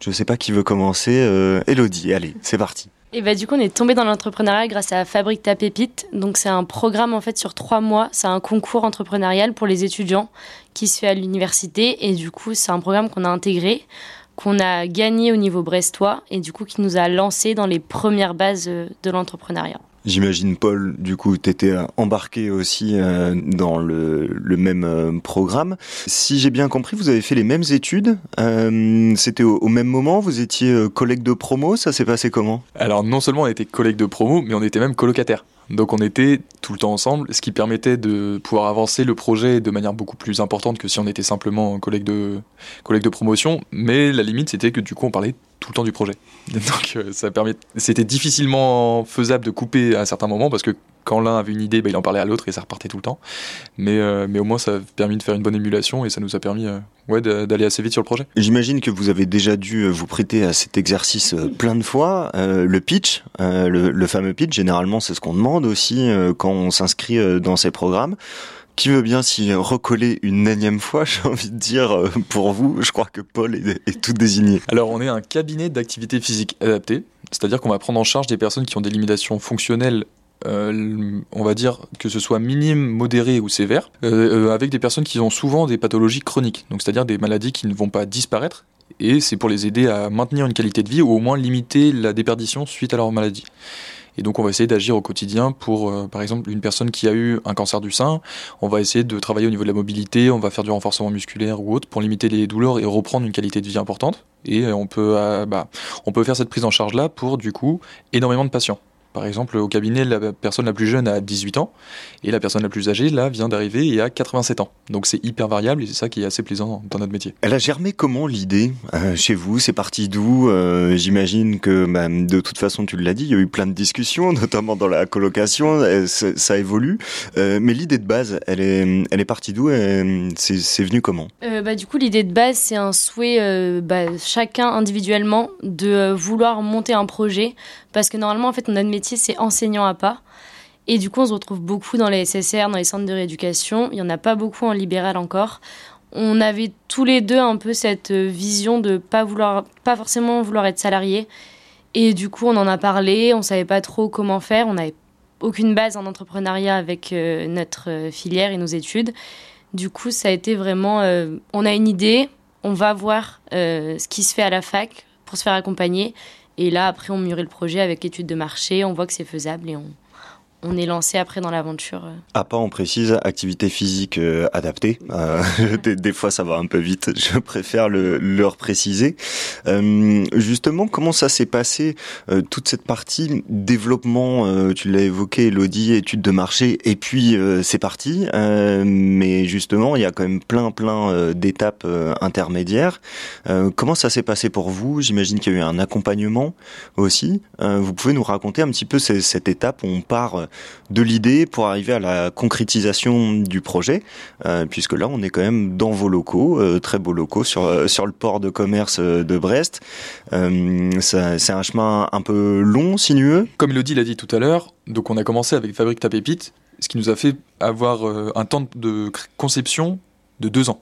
Je ne sais pas qui veut commencer. Euh, Elodie, allez, c'est parti. Et bah, du coup, on est tombé dans l'entrepreneuriat grâce à Fabrique ta pépite. Donc, c'est un programme en fait sur trois mois. C'est un concours entrepreneurial pour les étudiants qui se fait à l'université. Et du coup, c'est un programme qu'on a intégré, qu'on a gagné au niveau brestois et du coup qui nous a lancé dans les premières bases euh, de l'entrepreneuriat. J'imagine, Paul, du coup, tu étais euh, embarqué aussi euh, dans le, même euh, programme. Si j'ai bien compris, vous avez fait les mêmes études. C'était au, même moment, vous étiez collègue de promo, ça s'est passé comment? Alors, non seulement on était collègue de promo, mais on était même colocataire. Donc on était tout le temps ensemble, ce qui permettait de pouvoir avancer le projet de manière beaucoup plus importante que si on était simplement collègue de, collègue de promotion. Mais la limite, c'était que du coup, on parlait tout le temps du projet. Donc ça permet, c'était difficilement faisable de couper à un certain moment parce que quand l'un avait une idée, bah, il en parlait à l'autre et ça repartait tout le temps. Mais, euh, mais au moins, ça a permis de faire une bonne émulation et ça nous a permis euh, ouais, d'aller assez vite sur le projet. J'imagine que vous avez déjà dû euh, vous prêter à cet exercice plein de fois. le pitch, le, le, fameux pitch, généralement, c'est ce qu'on demande aussi quand on s'inscrit dans ces programmes. Qui veut bien s'y recoller une énième fois, j'ai envie de dire, pour vous Je crois que Paul est, tout désigné. Alors, on est un cabinet d'activité physique adaptée, c'est-à-dire qu'on va prendre en charge des personnes qui ont des limitations fonctionnelles euh, on va dire que ce soit minime, modéré ou sévère, euh, euh, avec des personnes qui ont souvent des pathologies chroniques, donc c'est-à-dire des maladies qui ne vont pas disparaître, et c'est pour les aider à maintenir une qualité de vie ou au moins limiter la déperdition suite à leur maladie. Et donc on va essayer d'agir au quotidien pour, par exemple, une personne qui a eu un cancer du sein, on va essayer de travailler au niveau de la mobilité, on va faire du renforcement musculaire ou autre pour limiter les douleurs et reprendre une qualité de vie importante. Et on peut, bah, on peut faire cette prise en charge là pour du coup énormément de patients. Par exemple, au cabinet, la personne la plus jeune a 18 ans et la personne la plus âgée, là, vient d'arriver et a 87 ans. Donc c'est hyper variable et c'est ça qui est assez plaisant dans notre métier. Elle a germé comment l'idée euh, chez vous? C'est parti d'où? Euh, J'imagine que bah, de toute façon, tu l'as dit, il y a eu plein de discussions, notamment dans la colocation, ça évolue. Euh, mais l'idée de base, elle est, elle est partie d'où? C'est venu comment? Bah, Du coup, l'idée de base, c'est un souhait, bah, chacun individuellement, de vouloir monter un projet parce que normalement, en fait, notre c'est enseignant à pas. Et du coup, on se retrouve beaucoup dans les SSR, dans les centres de rééducation. Il n'y en a pas beaucoup en libéral encore. On avait tous les deux un peu cette vision de pas vouloir, pas forcément vouloir être salarié. Et du coup, on en a parlé. On savait pas trop comment faire. On n'avait aucune base en entrepreneuriat avec euh, notre filière et nos études. Du coup, ça a été vraiment, euh, on a une idée, on va voir euh, ce qui se fait à la fac pour se faire accompagner. Et là, après, on mûrit le projet avec étude de marché, on voit que c'est faisable et on, on est lancé après dans l'aventure. À pas, on précise, activité physique euh, adaptée. Euh, des, fois, ça va un peu vite. Je préfère le, le préciser. Euh, justement, comment ça s'est passé toute cette partie développement Tu l'as évoqué, Elodie, étude de marché, et puis c'est parti. mais justement, il y a quand même plein, plein d'étapes intermédiaires. comment ça s'est passé pour vous? J'imagine qu'il y a eu un accompagnement aussi. vous pouvez nous raconter un petit peu cette, cette étape où on part de l'idée pour arriver à la concrétisation du projet, euh, puisque là on est quand même dans vos locaux, euh, très beaux locaux sur euh, sur le port de commerce de Brest. c'est un chemin un peu long, sinueux. Comme Elodie l'a dit tout à l'heure, donc on a commencé avec Fabrique ta pépite, ce qui nous a fait avoir un temps de conception de deux ans.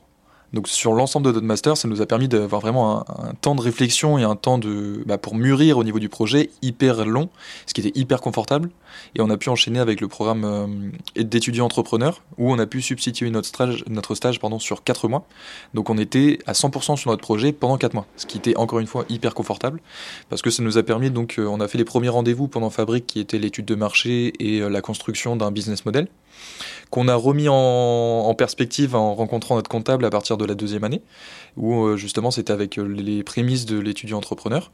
Donc sur l'ensemble de notre master, ça nous a permis d'avoir vraiment un, temps de réflexion et un temps de bah, pour mûrir au niveau du projet hyper long, ce qui était hyper confortable. Et on a pu enchaîner avec le programme euh, d'étudiants entrepreneurs où on a pu substituer notre stage, notre stage pendant sur 4 mois. Donc on était à 100% sur notre projet pendant 4 mois, ce qui était encore une fois hyper confortable parce que ça nous a permis donc euh, on a fait les premiers rendez-vous pendant Fabrique qui était l'étude de marché et euh, la construction d'un business model qu'on a remis en, perspective en rencontrant notre comptable à partir de la deuxième année, où euh, justement c'était avec euh, les prémices de l'étudiant entrepreneur.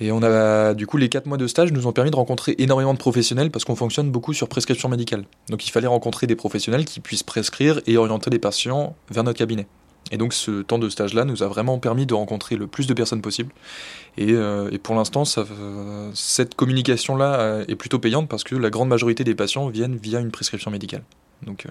Et on a, du coup, les quatre mois de stage nous ont permis de rencontrer énormément de professionnels parce qu'on fonctionne beaucoup sur prescription médicale. Donc il fallait rencontrer des professionnels qui puissent prescrire et orienter les patients vers notre cabinet. Et donc ce temps de stage-là nous a vraiment permis de rencontrer le plus de personnes possible. Et, euh, pour l'instant, cette communication-là euh, est plutôt payante parce que la grande majorité des patients viennent via une prescription médicale. Donc, euh,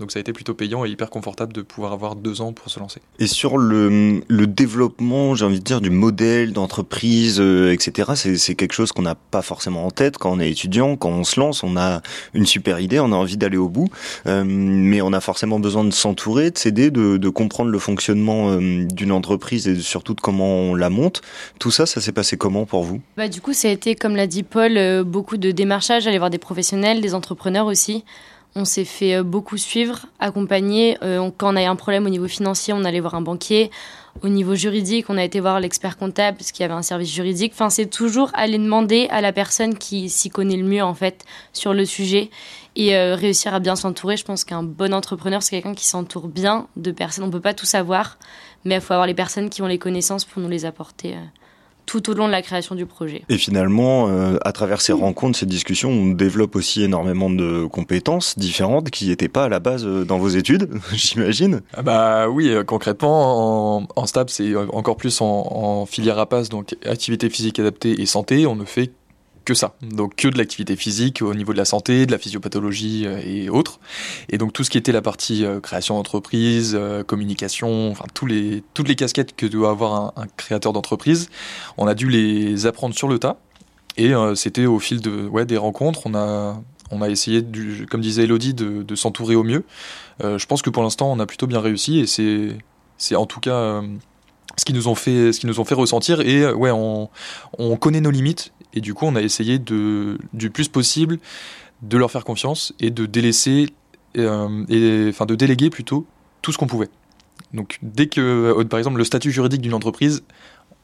donc ça a été plutôt payant et hyper confortable de pouvoir avoir deux ans pour se lancer. Et sur le, le développement, j'ai envie de dire, du modèle d'entreprise, euh, etc., c'est quelque chose qu'on n'a pas forcément en tête quand on est étudiant, quand on se lance, on a une super idée, on a envie d'aller au bout, euh, mais on a forcément besoin de s'entourer, de s'aider, de, de, comprendre le fonctionnement euh, d'une entreprise et surtout de comment on la monte. Tout ça, ça s'est passé comment pour vous? Bah, Du coup, ça a été, comme l'a dit Paul, beaucoup de démarchage, aller voir des professionnels, des entrepreneurs aussi. On s'est fait euh, beaucoup suivre, accompagner. Euh, quand on a eu un problème au niveau financier, on allait voir un banquier. Au niveau juridique, on a été voir l'expert comptable parce qu'il y avait un service juridique. Enfin, c'est toujours aller demander à la personne qui s'y connaît le mieux en fait sur le sujet et euh, réussir à bien s'entourer. Je pense qu'un bon entrepreneur, c'est quelqu'un qui s'entoure bien de personnes. On peut pas tout savoir, mais il faut avoir les personnes qui ont les connaissances pour nous les apporter tout au long de la création du projet. Et finalement, euh, à travers ces rencontres, ces discussions, on développe aussi énormément de compétences différentes qui n'étaient pas à la base euh, dans vos études, j'imagine. Ah bah oui, euh, concrètement, en, en STAP, c'est encore plus en, en filière APAS, donc activité physique adaptée et santé, on ne fait que ça. Donc que de l'activité physique au niveau de la santé, de la physiopathologie euh, et autres. Et donc tout ce qui était la partie euh, création d'entreprise, euh, communication, enfin tous les, toutes les casquettes que doit avoir un, créateur d'entreprise, on a dû les apprendre sur le tas. Et c'était au fil de, ouais, des rencontres, on a, on a essayé, comme disait Elodie, de, s'entourer au mieux. je pense que pour l'instant, on a plutôt bien réussi et c'est, c'est en tout cas ce qui nous ont fait, ce qui nous ont fait ressentir. Et ouais, on, on connaît nos limites et du coup, on a essayé de, du plus possible de leur faire confiance et de délaisser, euh, enfin de déléguer plutôt tout ce qu'on pouvait. Donc dès que, euh, par exemple, le statut juridique d'une entreprise,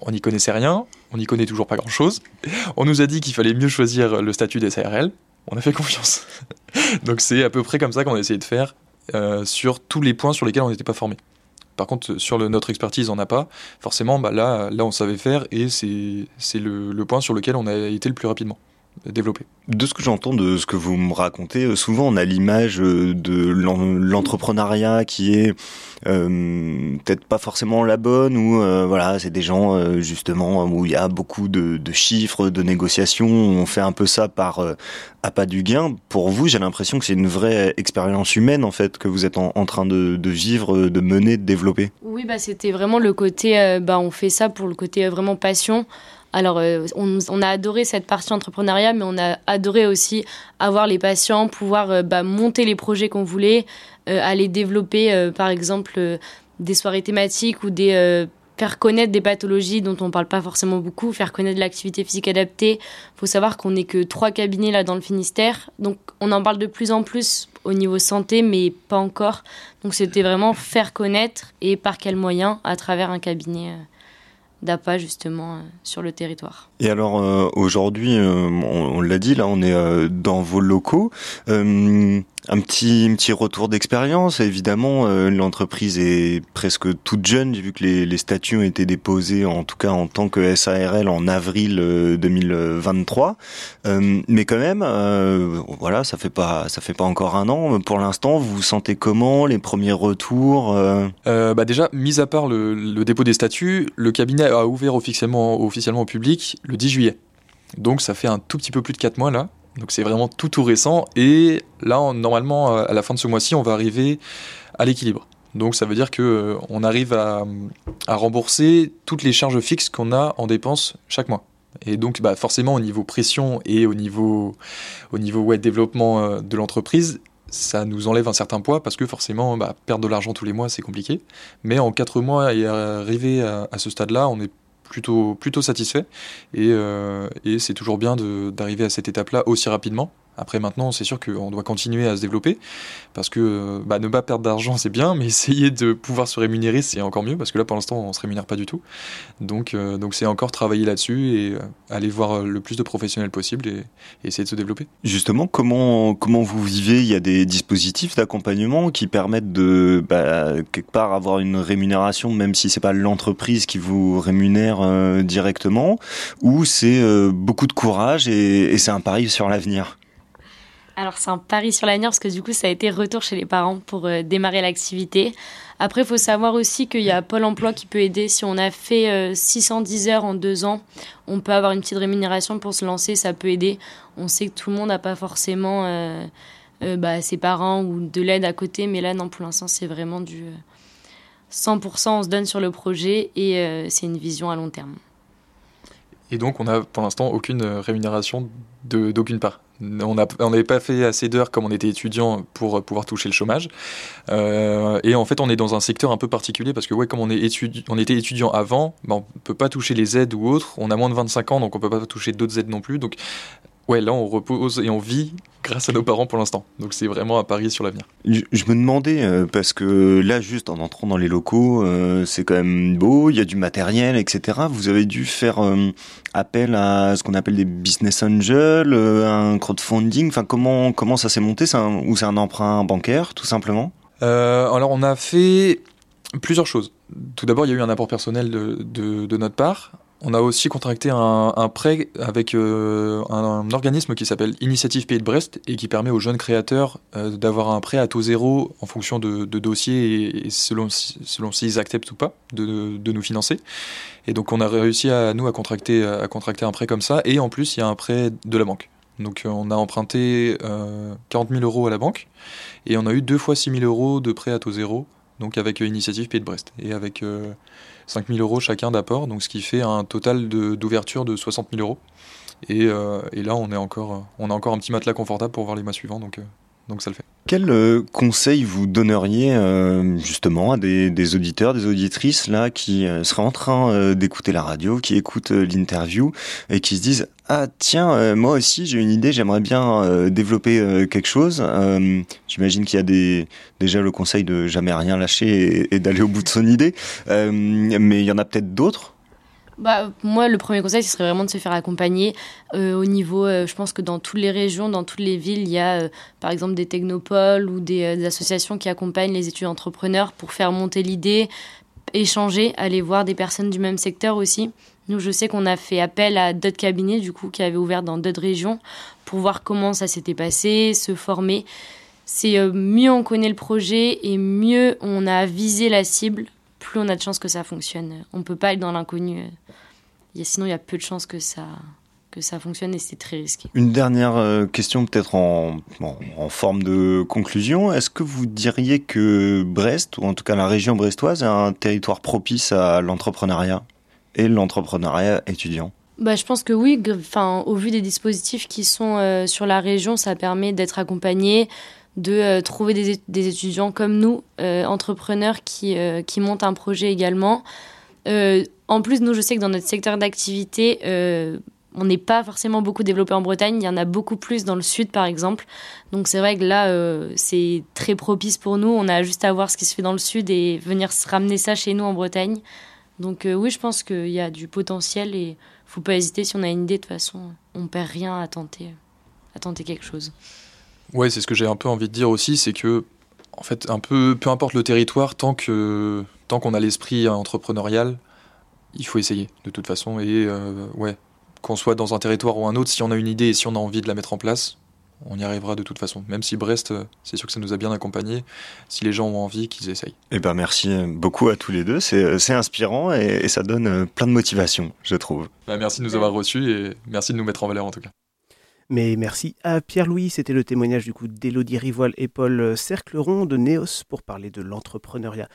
on n'y connaissait rien, on n'y connaît toujours pas grand-chose. On nous a dit qu'il fallait mieux choisir le statut des SARL, on a fait confiance. Donc c'est à peu près comme ça qu'on a essayé de faire euh, sur tous les points sur lesquels on n'était pas formé. Par contre, sur notre expertise, on n'a pas. Forcément, bah là, là, on savait faire et c'est le, le point sur lequel on a été le plus rapidement développé. De ce que j'entends, de ce que vous me racontez, euh, souvent on a l'image euh, de l'entrepreneuriat qui est euh, peut-être pas forcément la bonne, ou euh, voilà, c'est des gens euh, justement où il y a beaucoup de, de, chiffres, de négociations, on fait un peu ça par à pas du gain. Pour vous, j'ai l'impression que c'est une vraie expérience humaine en fait que vous êtes en, en train de, de, vivre, de mener, de développer. Oui, bah c'était vraiment le côté, bah on fait ça pour le côté vraiment passion. Alors, euh, on, a adoré cette partie entrepreneuriat, mais on a adoré aussi avoir les patients, pouvoir euh, bah, monter les projets qu'on voulait, euh, aller développer, par exemple, des soirées thématiques ou faire connaître des pathologies dont on parle pas forcément beaucoup, faire connaître l'activité physique adaptée. Il faut savoir qu'on n'est que trois cabinets là dans le Finistère, donc on en parle de plus en plus au niveau santé, mais pas encore. Donc c'était vraiment faire connaître et par quels moyens à travers un cabinet d'APA justement euh, sur le territoire. Et alors euh, aujourd'hui, euh, on, on l'a dit, là on est dans vos locaux. Euh, un petit, un petit retour d'expérience. Évidemment, euh, l'entreprise est presque toute jeune. J'ai vu que les, statuts ont été déposés, en tout cas en tant que SARL, en avril 2023. mais quand même, voilà, ça fait pas, ça fait pas encore un an. Pour l'instant, vous vous sentez comment Les premiers retours bah Déjà, mis à part le, le dépôt des statuts, le cabinet a ouvert officiellement, officiellement au public le 10 juillet. Donc ça fait un tout petit peu plus de 4 mois là. Donc c'est vraiment tout tout récent. Et là, normalement, à la fin de ce mois-ci, on va arriver à l'équilibre. Donc ça veut dire que euh, on arrive à, rembourser toutes les charges fixes qu'on a en dépenses chaque mois. Et donc bah, forcément au niveau pression et au niveau, au développement euh, de l'entreprise, ça nous enlève un certain poids parce que forcément bah, perdre de l'argent tous les mois c'est compliqué. Mais en 4 mois et arriver à, à ce stade-là, on est plutôt, plutôt satisfait. Et, euh, et c'est toujours bien d'arriver à cette étape-là aussi rapidement. Après, maintenant, c'est sûr qu'on doit continuer à se développer parce que bah, ne pas perdre d'argent, c'est bien, mais essayer de pouvoir se rémunérer, c'est encore mieux parce que là, pour l'instant, on se rémunère pas du tout. Donc, euh, donc c'est encore travailler là-dessus et euh, aller voir le plus de professionnels possible et, essayer de se développer. Justement, comment, comment vous vivez? Il y a des dispositifs d'accompagnement qui permettent de, bah, quelque part, avoir une rémunération, même si c'est pas l'entreprise qui vous rémunère euh, directement, ou c'est euh, beaucoup de courage et c'est un pari sur l'avenir? Alors c'est un pari sur l'avenir parce que du coup ça a été retour chez les parents pour euh, démarrer l'activité. Après il faut savoir aussi qu'il y a Pôle Emploi qui peut aider. Si on a fait euh, 610 heures en deux ans, on peut avoir une petite rémunération pour se lancer, ça peut aider. On sait que tout le monde n'a pas forcément euh, bah, ses parents ou de l'aide à côté, mais là non pour l'instant c'est vraiment du 100% on se donne sur le projet et euh, c'est une vision à long terme. Et donc on n'a pour l'instant aucune rémunération d'aucune part? On n'avait pas fait assez d'heures comme on était étudiant pour pouvoir toucher le chômage. Euh, et en fait, on est dans un secteur un peu particulier parce que, ouais, comme on, était étudiant avant, ben, on peut pas toucher les aides ou autres. On a moins de 25 ans, donc on peut pas toucher d'autres aides non plus. Ouais, là, on repose et on vit grâce à nos parents pour l'instant. Donc c'est vraiment un pari sur l'avenir. Je, je, me demandais, euh, parce que là, juste en entrant dans les locaux, euh, c'est quand même beau, il y a du matériel, etc. Vous avez dû faire euh, appel à ce qu'on appelle des business angels, un crowdfunding. Enfin, comment, comment ça s'est monté? Un, Ou c'est un emprunt bancaire, tout simplement? Alors, on a fait plusieurs choses. Tout d'abord, il y a eu un apport personnel de, de, de notre part. On a aussi contracté un, prêt avec euh, un, organisme qui s'appelle Initiative Pays de Brest et qui permet aux jeunes créateurs euh, d'avoir un prêt à taux zéro en fonction de, dossiers et, selon, selon s'ils acceptent ou pas de, nous financer. Et donc on a réussi à nous à contracter, à contracter un prêt comme ça et en plus il y a un prêt de la banque. Donc euh, on a emprunté 40 000 euros à la banque et on a eu deux fois 6 000 euros de prêt à taux zéro donc avec Initiative Pays de Brest et avec 5 000 euros chacun d'apport, donc ce qui fait un total d'ouverture de, 60 000 euros. Et, euh, et, là, on, est encore, on a encore un petit matelas confortable pour voir les mois suivants, donc, euh, donc ça le fait. Quel euh, conseil vous donneriez justement à des, auditeurs, des auditrices là qui seraient en train d'écouter la radio, qui écoutent l'interview et qui se disent ah tiens, euh, moi aussi j'ai une idée, j'aimerais bien euh, développer euh, quelque chose. J'imagine qu'il y a déjà le conseil de jamais rien lâcher et, d'aller au bout de son idée, mais il y en a peut-être d'autres. Bah, moi, le premier conseil, ce serait vraiment de se faire accompagner au niveau, je pense que dans toutes les régions, dans toutes les villes, il y a par exemple des technopoles ou des, associations qui accompagnent les études entrepreneurs pour faire monter l'idée, échanger, aller voir des personnes du même secteur aussi. Nous, je sais qu'on a fait appel à d'autres cabinets, du coup, qui avaient ouvert dans d'autres régions pour voir comment ça s'était passé, se former. C'est euh, mieux on connaît le projet et mieux on a visé la cible, plus on a de chances que ça fonctionne. On ne peut pas être dans l'inconnu. Sinon, il y a peu de chances que ça, que ça fonctionne et c'est très risqué. Une dernière euh, question peut-être en, en, forme de conclusion. Est-ce que vous diriez que Brest, ou en tout cas la région brestoise, est un territoire propice à l'entrepreneuriat et l'entrepreneuriat étudiant? Bah, je pense que oui, enfin, au vu des dispositifs qui sont euh, sur la région, ça permet d'être accompagné, de euh, trouver des, étudiants comme nous, euh, entrepreneurs qui, qui montent un projet également. en plus, nous, je sais que dans notre secteur d'activité, on n'est pas forcément beaucoup développé en Bretagne, il y en a beaucoup plus dans le sud par exemple. Donc c'est vrai que là, c'est très propice pour nous, on a juste à voir ce qui se fait dans le sud et venir se ramener ça chez nous en Bretagne. Donc euh, oui, je pense qu'il y a du potentiel et faut pas hésiter. Si on a une idée, de toute façon, on perd rien à tenter, à tenter quelque chose. Ouais, c'est ce que j'ai un peu envie de dire aussi, c'est que en fait, un peu, peu importe le territoire, tant que tant qu'on a l'esprit entrepreneurial, il faut essayer de toute façon. Et euh, ouais, qu'on soit dans un territoire ou un autre, si on a une idée et si on a envie de la mettre en place, on y arrivera de toute façon. Même si Brest, c'est sûr que ça nous a bien accompagnés. Si les gens ont envie, qu'ils essayent. Eh ben merci beaucoup à tous les deux. C'est inspirant et, ça donne plein de motivation, je trouve. Bah, merci de nous avoir reçus et merci de nous mettre en valeur en tout cas. Mais merci à Pierre-Louis. C'était le témoignage du coup d'Élodie Rivoile et Paul Cercleron de Neos pour parler de l'entrepreneuriat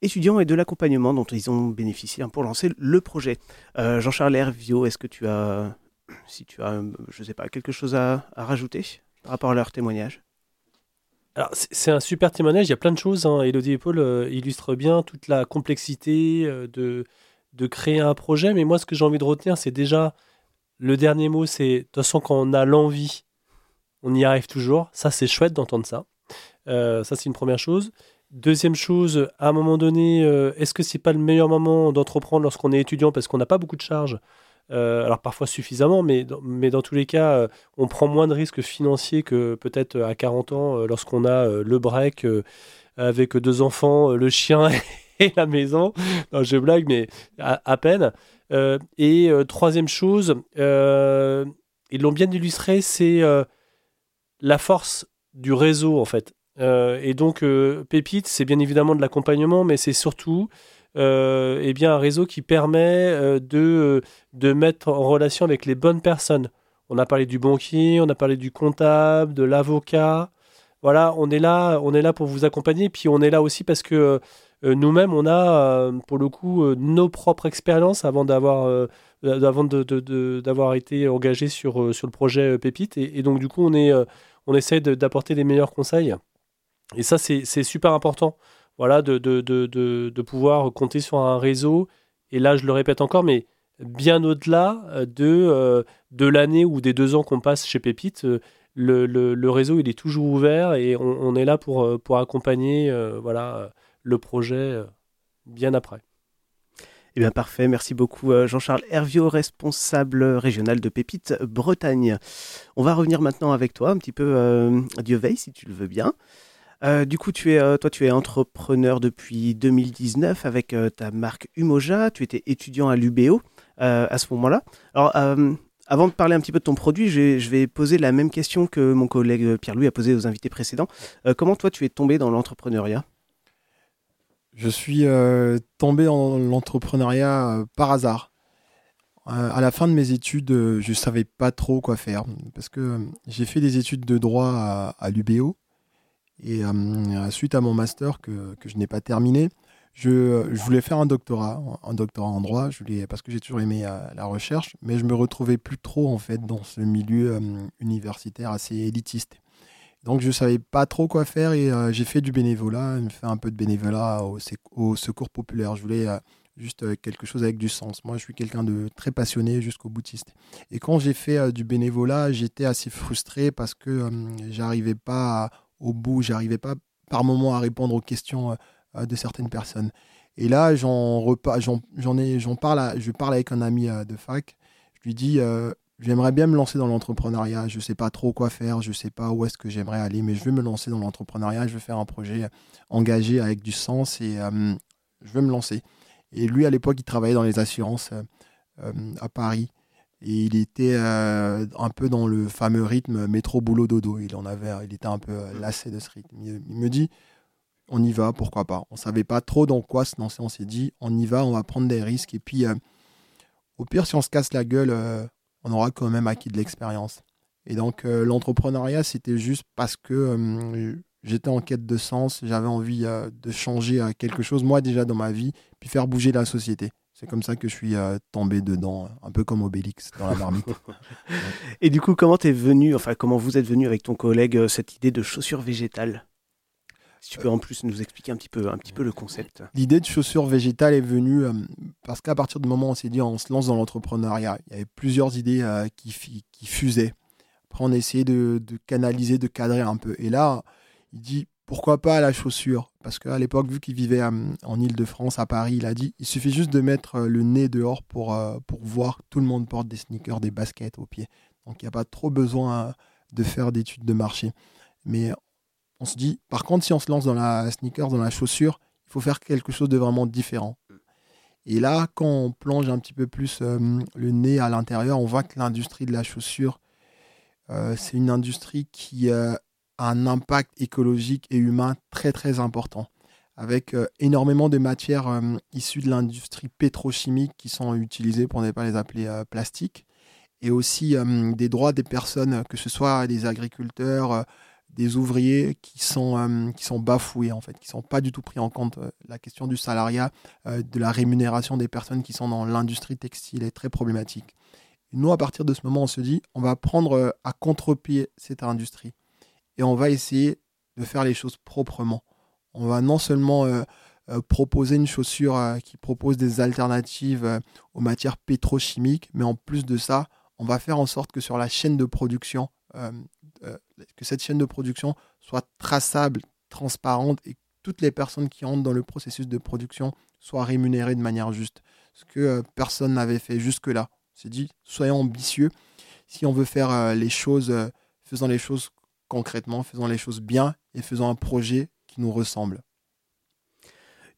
étudiant et de l'accompagnement dont ils ont bénéficié hein, pour lancer le projet. Jean-Charles Hervio, est-ce que tu as, si tu as, je sais pas, quelque chose à rajouter par rapport à leur témoignage? Alors, c'est un super témoignage, il y a plein de choses. Hein. Elodie et Paul euh, illustrent bien toute la complexité euh, de créer un projet. Mais moi, ce que j'ai envie de retenir, c'est déjà le dernier mot c'est de toute façon, quand on a l'envie, on y arrive toujours. Ça, c'est chouette d'entendre ça. Euh, ça, c'est une première chose. Deuxième chose, à un moment donné, est-ce que c'est pas le meilleur moment d'entreprendre lorsqu'on est étudiant? Parce qu'on n'a pas beaucoup de charges euh, alors parfois suffisamment, mais, mais dans tous les cas, euh, on prend moins de risques financiers que peut-être à 40 ans euh, lorsqu'on a le break avec deux enfants, le chien et la maison. Non, je blague, mais à, peine. Et troisième chose, ils l'ont bien illustré, c'est la force du réseau en fait. et donc, Pépite, c'est bien évidemment de l'accompagnement, mais c'est surtout euh, eh bien, un réseau qui permet euh, de, euh, de mettre en relation avec les bonnes personnes. On a parlé du banquier, on a parlé du comptable, de l'avocat. Voilà, on est là, on est là pour vous accompagner. Puis on est là aussi parce que nous-mêmes, on a pour le coup nos propres expériences avant d'avoir avant d'avoir été engagé sur, sur le projet Pépite. Et, donc du coup, on est on essaie d'apporter les meilleurs conseils. Et ça, c'est super important voilà, de, de, de, de, pouvoir compter sur un réseau. Et là, je le répète encore, mais bien au-delà euh, de, euh, de l'année ou des deux ans qu'on passe chez Pépite, euh, le, le, réseau il est toujours ouvert et on, est là pour, pour accompagner voilà, le projet bien après. Eh bien parfait, merci beaucoup Jean-Charles Herviot, responsable régional de Pépite Bretagne. On va revenir maintenant avec toi un petit peu, Dieu veille si tu le veux bien. Euh, du coup, tu es, euh, toi, tu es entrepreneur depuis 2019 avec euh, ta marque Umoja. Tu étais étudiant à l'UBO. à ce moment-là. Alors, avant de parler un petit peu de ton produit, je vais, poser la même question que mon collègue Pierre-Louis a posé aux invités précédents. comment toi, tu es tombé dans l'entrepreneuriat? Je suis tombé dans l'entrepreneuriat par hasard. à la fin de mes études, je ne savais pas trop quoi faire parce que j'ai fait des études de droit à, l'UBO et suite à mon master que, je n'ai pas terminé, je, voulais faire un doctorat, un doctorat en droit, parce que j'ai toujours aimé euh, la recherche, mais je me retrouvais plus trop en fait dans ce milieu euh, universitaire assez élitiste. Donc je savais pas trop quoi faire et euh, j'ai fait du bénévolat, fait un peu de bénévolat au, secours populaire. Je voulais juste quelque chose avec du sens. Moi, je suis quelqu'un de très passionné jusqu'au boutiste. Et quand j'ai fait du bénévolat, j'étais assez frustré parce que j'arrivais pas au bout, j'arrivais pas par moment à répondre aux questions euh, de certaines personnes. Et là, j'en j'en parle, je parle avec un ami euh, de fac. Je lui dis, euh, j'aimerais bien me lancer dans l'entrepreneuriat. Je ne sais pas trop quoi faire, je ne sais pas où est-ce que j'aimerais aller, mais je veux me lancer dans l'entrepreneuriat. Je veux faire un projet engagé avec du sens et je veux me lancer. Et lui, à l'époque, il travaillait dans les assurances à Paris. Et il était un peu dans le fameux rythme métro boulot dodo. Il en avait, il était un peu lassé de ce rythme. il me dit, on y va, pourquoi pas. On savait pas trop dans quoi se lancer, on s'est dit, on y va, on va prendre des risques. Et puis, euh, au pire, si on se casse la gueule, euh, on aura quand même acquis de l'expérience. Et donc, euh, l'entrepreneuriat, c'était juste parce que j'étais en quête de sens, j'avais envie de changer quelque chose, moi déjà dans ma vie, puis faire bouger la société. C'est comme ça que je suis tombé dedans, un peu comme Obélix dans la marmite. Et du coup, comment es venu, enfin comment vous êtes venu avec ton collègue cette idée de chaussures végétales? Tu peux en plus nous expliquer un petit peu, un petit peu le concept. L'idée de chaussures végétales est venue euh, parce qu'à partir du moment où on s'est dit on se lance dans l'entrepreneuriat, il y avait plusieurs idées euh, qui, qui, fusaient. Après, on a essayé de, canaliser, de cadrer un peu. Et là, il dit pourquoi pas la chaussure? Parce qu'à l'époque, vu qu'il vivait euh, en Ile-de-France, à Paris, il a dit il suffit juste de mettre le nez dehors pour, pour voir tout le monde porte des sneakers, des baskets aux pieds. Donc il n'y a pas trop besoin de faire d'études de marché. Mais on se dit, par contre, si on se lance dans la sneaker, dans la chaussure, il faut faire quelque chose de vraiment différent. Et là, quand on plonge un petit peu plus euh, le nez à l'intérieur, on voit que l'industrie de la chaussure, euh, c'est une industrie qui euh, a un impact écologique et humain très très important, avec énormément de matières issues de l'industrie pétrochimique qui sont utilisées pour ne pas les appeler plastiques, et aussi des droits des personnes, que ce soit des agriculteurs, des ouvriers qui sont, euh, qui sont bafoués, en fait, qui ne sont pas du tout pris en compte. Euh, la question du salariat, euh, de la rémunération des personnes qui sont dans l'industrie textile est très problématique. nous, à partir de ce moment, on se dit, on va prendre à contre-pied cette industrie et on va essayer de faire les choses proprement. On va non seulement proposer une chaussure qui propose des alternatives aux matières pétrochimiques, mais en plus de ça, on va faire en sorte que sur la chaîne de production, que cette chaîne de production soit traçable, transparente et que toutes les personnes qui entrent dans le processus de production soient rémunérées de manière juste. Ce que euh, personne n'avait fait jusque-là. C'est dit, soyons ambitieux. Si on veut faire euh, les choses, faisons les choses concrètement, faisons les choses bien et faisons un projet qui nous ressemble.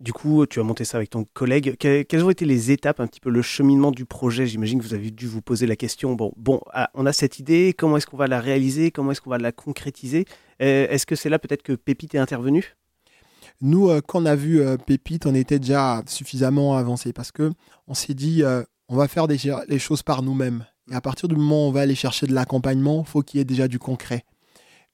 Du coup, tu as monté ça avec ton collègue. quelles ont été les étapes, un petit peu le cheminement du projet? J'imagine que vous avez dû vous poser la question. Bon, bon, ah, on a cette idée. Comment est-ce qu'on va la réaliser? Comment est-ce qu'on va la concrétiser? Euh, Est-ce que c'est là peut-être que Pépite est intervenu Nous, euh, quand on a vu euh, Pépite, on était déjà suffisamment avancé parce que on s'est dit, on va faire les choses par nous-mêmes. Et à partir du moment où on va aller chercher de l'accompagnement, faut qu'il y ait déjà du concret.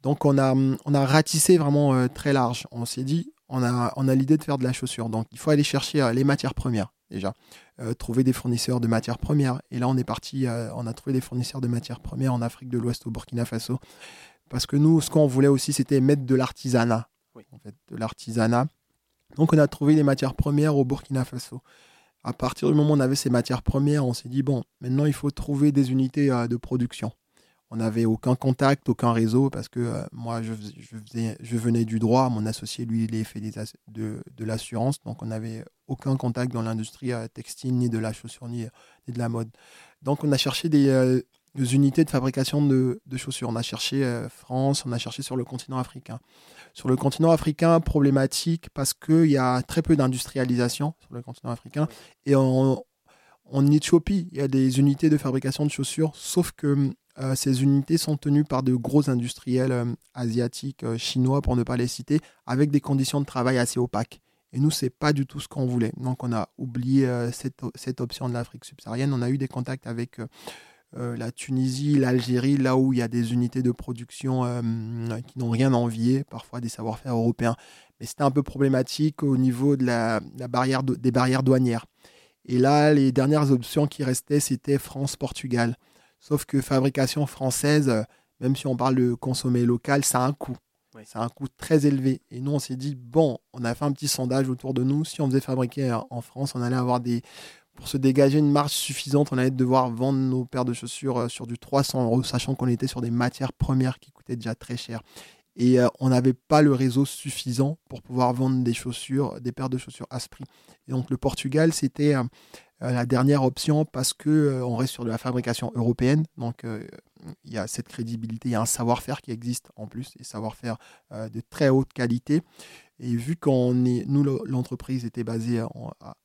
Donc on a, on a ratissé vraiment très large. On s'est dit, on a, on a l'idée de faire de la chaussure. Donc, il faut aller chercher euh, les matières premières, déjà. Euh, trouver des fournisseurs de matières premières. Et là, on est parti, euh, on a trouvé des fournisseurs de matières premières en Afrique de l'Ouest, au Burkina Faso. Parce que nous, ce qu'on voulait aussi, c'était mettre de l'artisanat. En fait, de l'artisanat. Donc, on a trouvé des matières premières au Burkina Faso. À partir du moment où on avait ces matières premières, on s'est dit, bon, maintenant, il faut trouver des unités de production on n'avait aucun contact, aucun réseau, parce que euh, moi, je, je, venais du droit, mon associé, lui, il est fait de, de l'assurance, donc on n'avait aucun contact dans l'industrie euh, textile, ni de la chaussure, ni, de la mode. Donc on a cherché des, euh, unités de fabrication de, chaussures. On a cherché France, on a cherché sur le continent africain. Sur le continent africain, problématique parce qu'il y a très peu d'industrialisation sur le continent africain, et on, en Éthiopie, il y a des unités de fabrication de chaussures, sauf que ces unités sont tenues par de gros industriels asiatiques, chinois pour ne pas les citer, avec des conditions de travail assez opaques. Et nous, c'est pas du tout ce qu'on voulait. Donc, on a oublié cette, cette, option de l'Afrique subsaharienne. On a eu des contacts avec euh, la Tunisie, l'Algérie, là où il y a des unités de production euh, qui n'ont rien à envier, parfois des savoir-faire européens. Mais c'était un peu problématique au niveau de la, barrière des barrières douanières. Et là, les dernières options qui restaient, c'était France-Portugal. Sauf que fabrication française, même si on parle de consommer local, ça a un coût. C'est un coût très élevé. Et nous, on s'est dit, bon, on a fait un petit sondage autour de nous. Si on faisait fabriquer en France, on allait avoir des pour se dégager une marge suffisante, on allait devoir vendre nos paires de chaussures euh, sur du 300 euros, sachant qu'on était sur des matières premières qui coûtaient déjà très cher. Et euh, on n'avait pas le réseau suffisant pour pouvoir vendre des chaussures, des paires de chaussures à ce prix. Et donc le Portugal, c'était euh, la dernière option parce que on reste sur de la fabrication européenne. Donc il y a cette crédibilité, il y a un savoir-faire qui existe en plus, et savoir-faire de très haute qualité. Et vu qu'on est, nous, l'entreprise était basée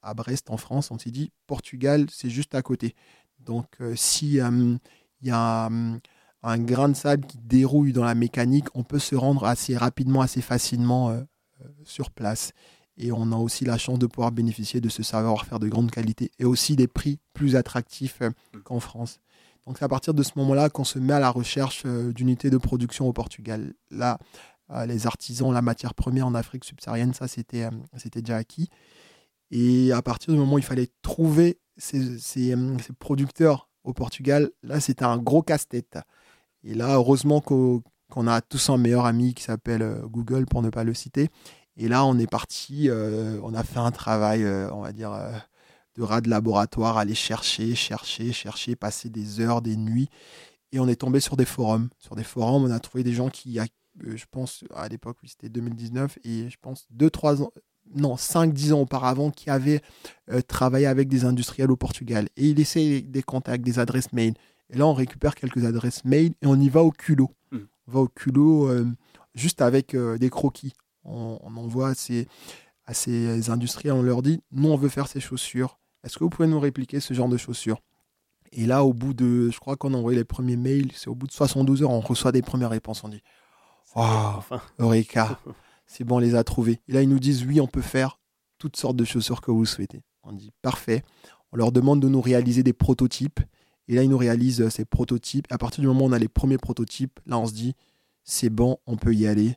à, Brest, en France, on s'est dit, Portugal, c'est juste à côté. Donc, euh, si il y a un grain de sable qui dérouille dans la mécanique, on peut se rendre assez rapidement, assez facilement euh, euh, sur place. Et on a aussi la chance de pouvoir bénéficier de ce savoir-faire de grande qualité et aussi des prix plus attractifs mmh. qu'en France. Donc c'est à partir de ce moment-là qu'on se met à la recherche d'unités de production au Portugal. Là, euh, les artisans, la matière première en Afrique subsaharienne, ça c'était euh, c'était déjà acquis. Et à partir du moment où il fallait trouver ces, ces, euh, producteurs au Portugal, là c'était un gros casse-tête. Et là, heureusement qu'on a tous un meilleur ami qui s'appelle Google, pour ne pas le citer. Et là, on est parti, on a fait un travail, on va dire, de rat de laboratoire, aller chercher, chercher, chercher, passer des heures, des nuits. Et on est tombé sur des forums. Sur des forums, on a trouvé des gens qui, euh, je pense, à l'époque, oui, c'était 2019, et je pense 2-3 ans, non, 5-10 ans auparavant, qui avait euh, travaillé avec des industriels au Portugal. Et il essaie des contacts, des adresses mail. Et là, on récupère quelques adresses mail et on y va au culot. Hmm. On va au culot euh, juste avec des croquis. On, envoie à ces, à ces industriels, on leur dit, nous, on veut faire ces chaussures. Est-ce que vous pouvez nous répliquer ce genre de chaussures? Et là, au bout de, je crois qu'on a envoyé les premiers mails, c'est au bout de 72 heures, on reçoit des premières réponses. On dit, Waouh, Eureka, c'est bon, on les a trouvés. Et là, ils nous disent oui, on peut faire toutes sortes de chaussures que vous souhaitez. On dit parfait. On leur demande de nous réaliser des prototypes. Et là, ils nous réalisent euh, ces prototypes. À partir du moment où on a les premiers prototypes, là, on se dit c'est bon, on peut y aller.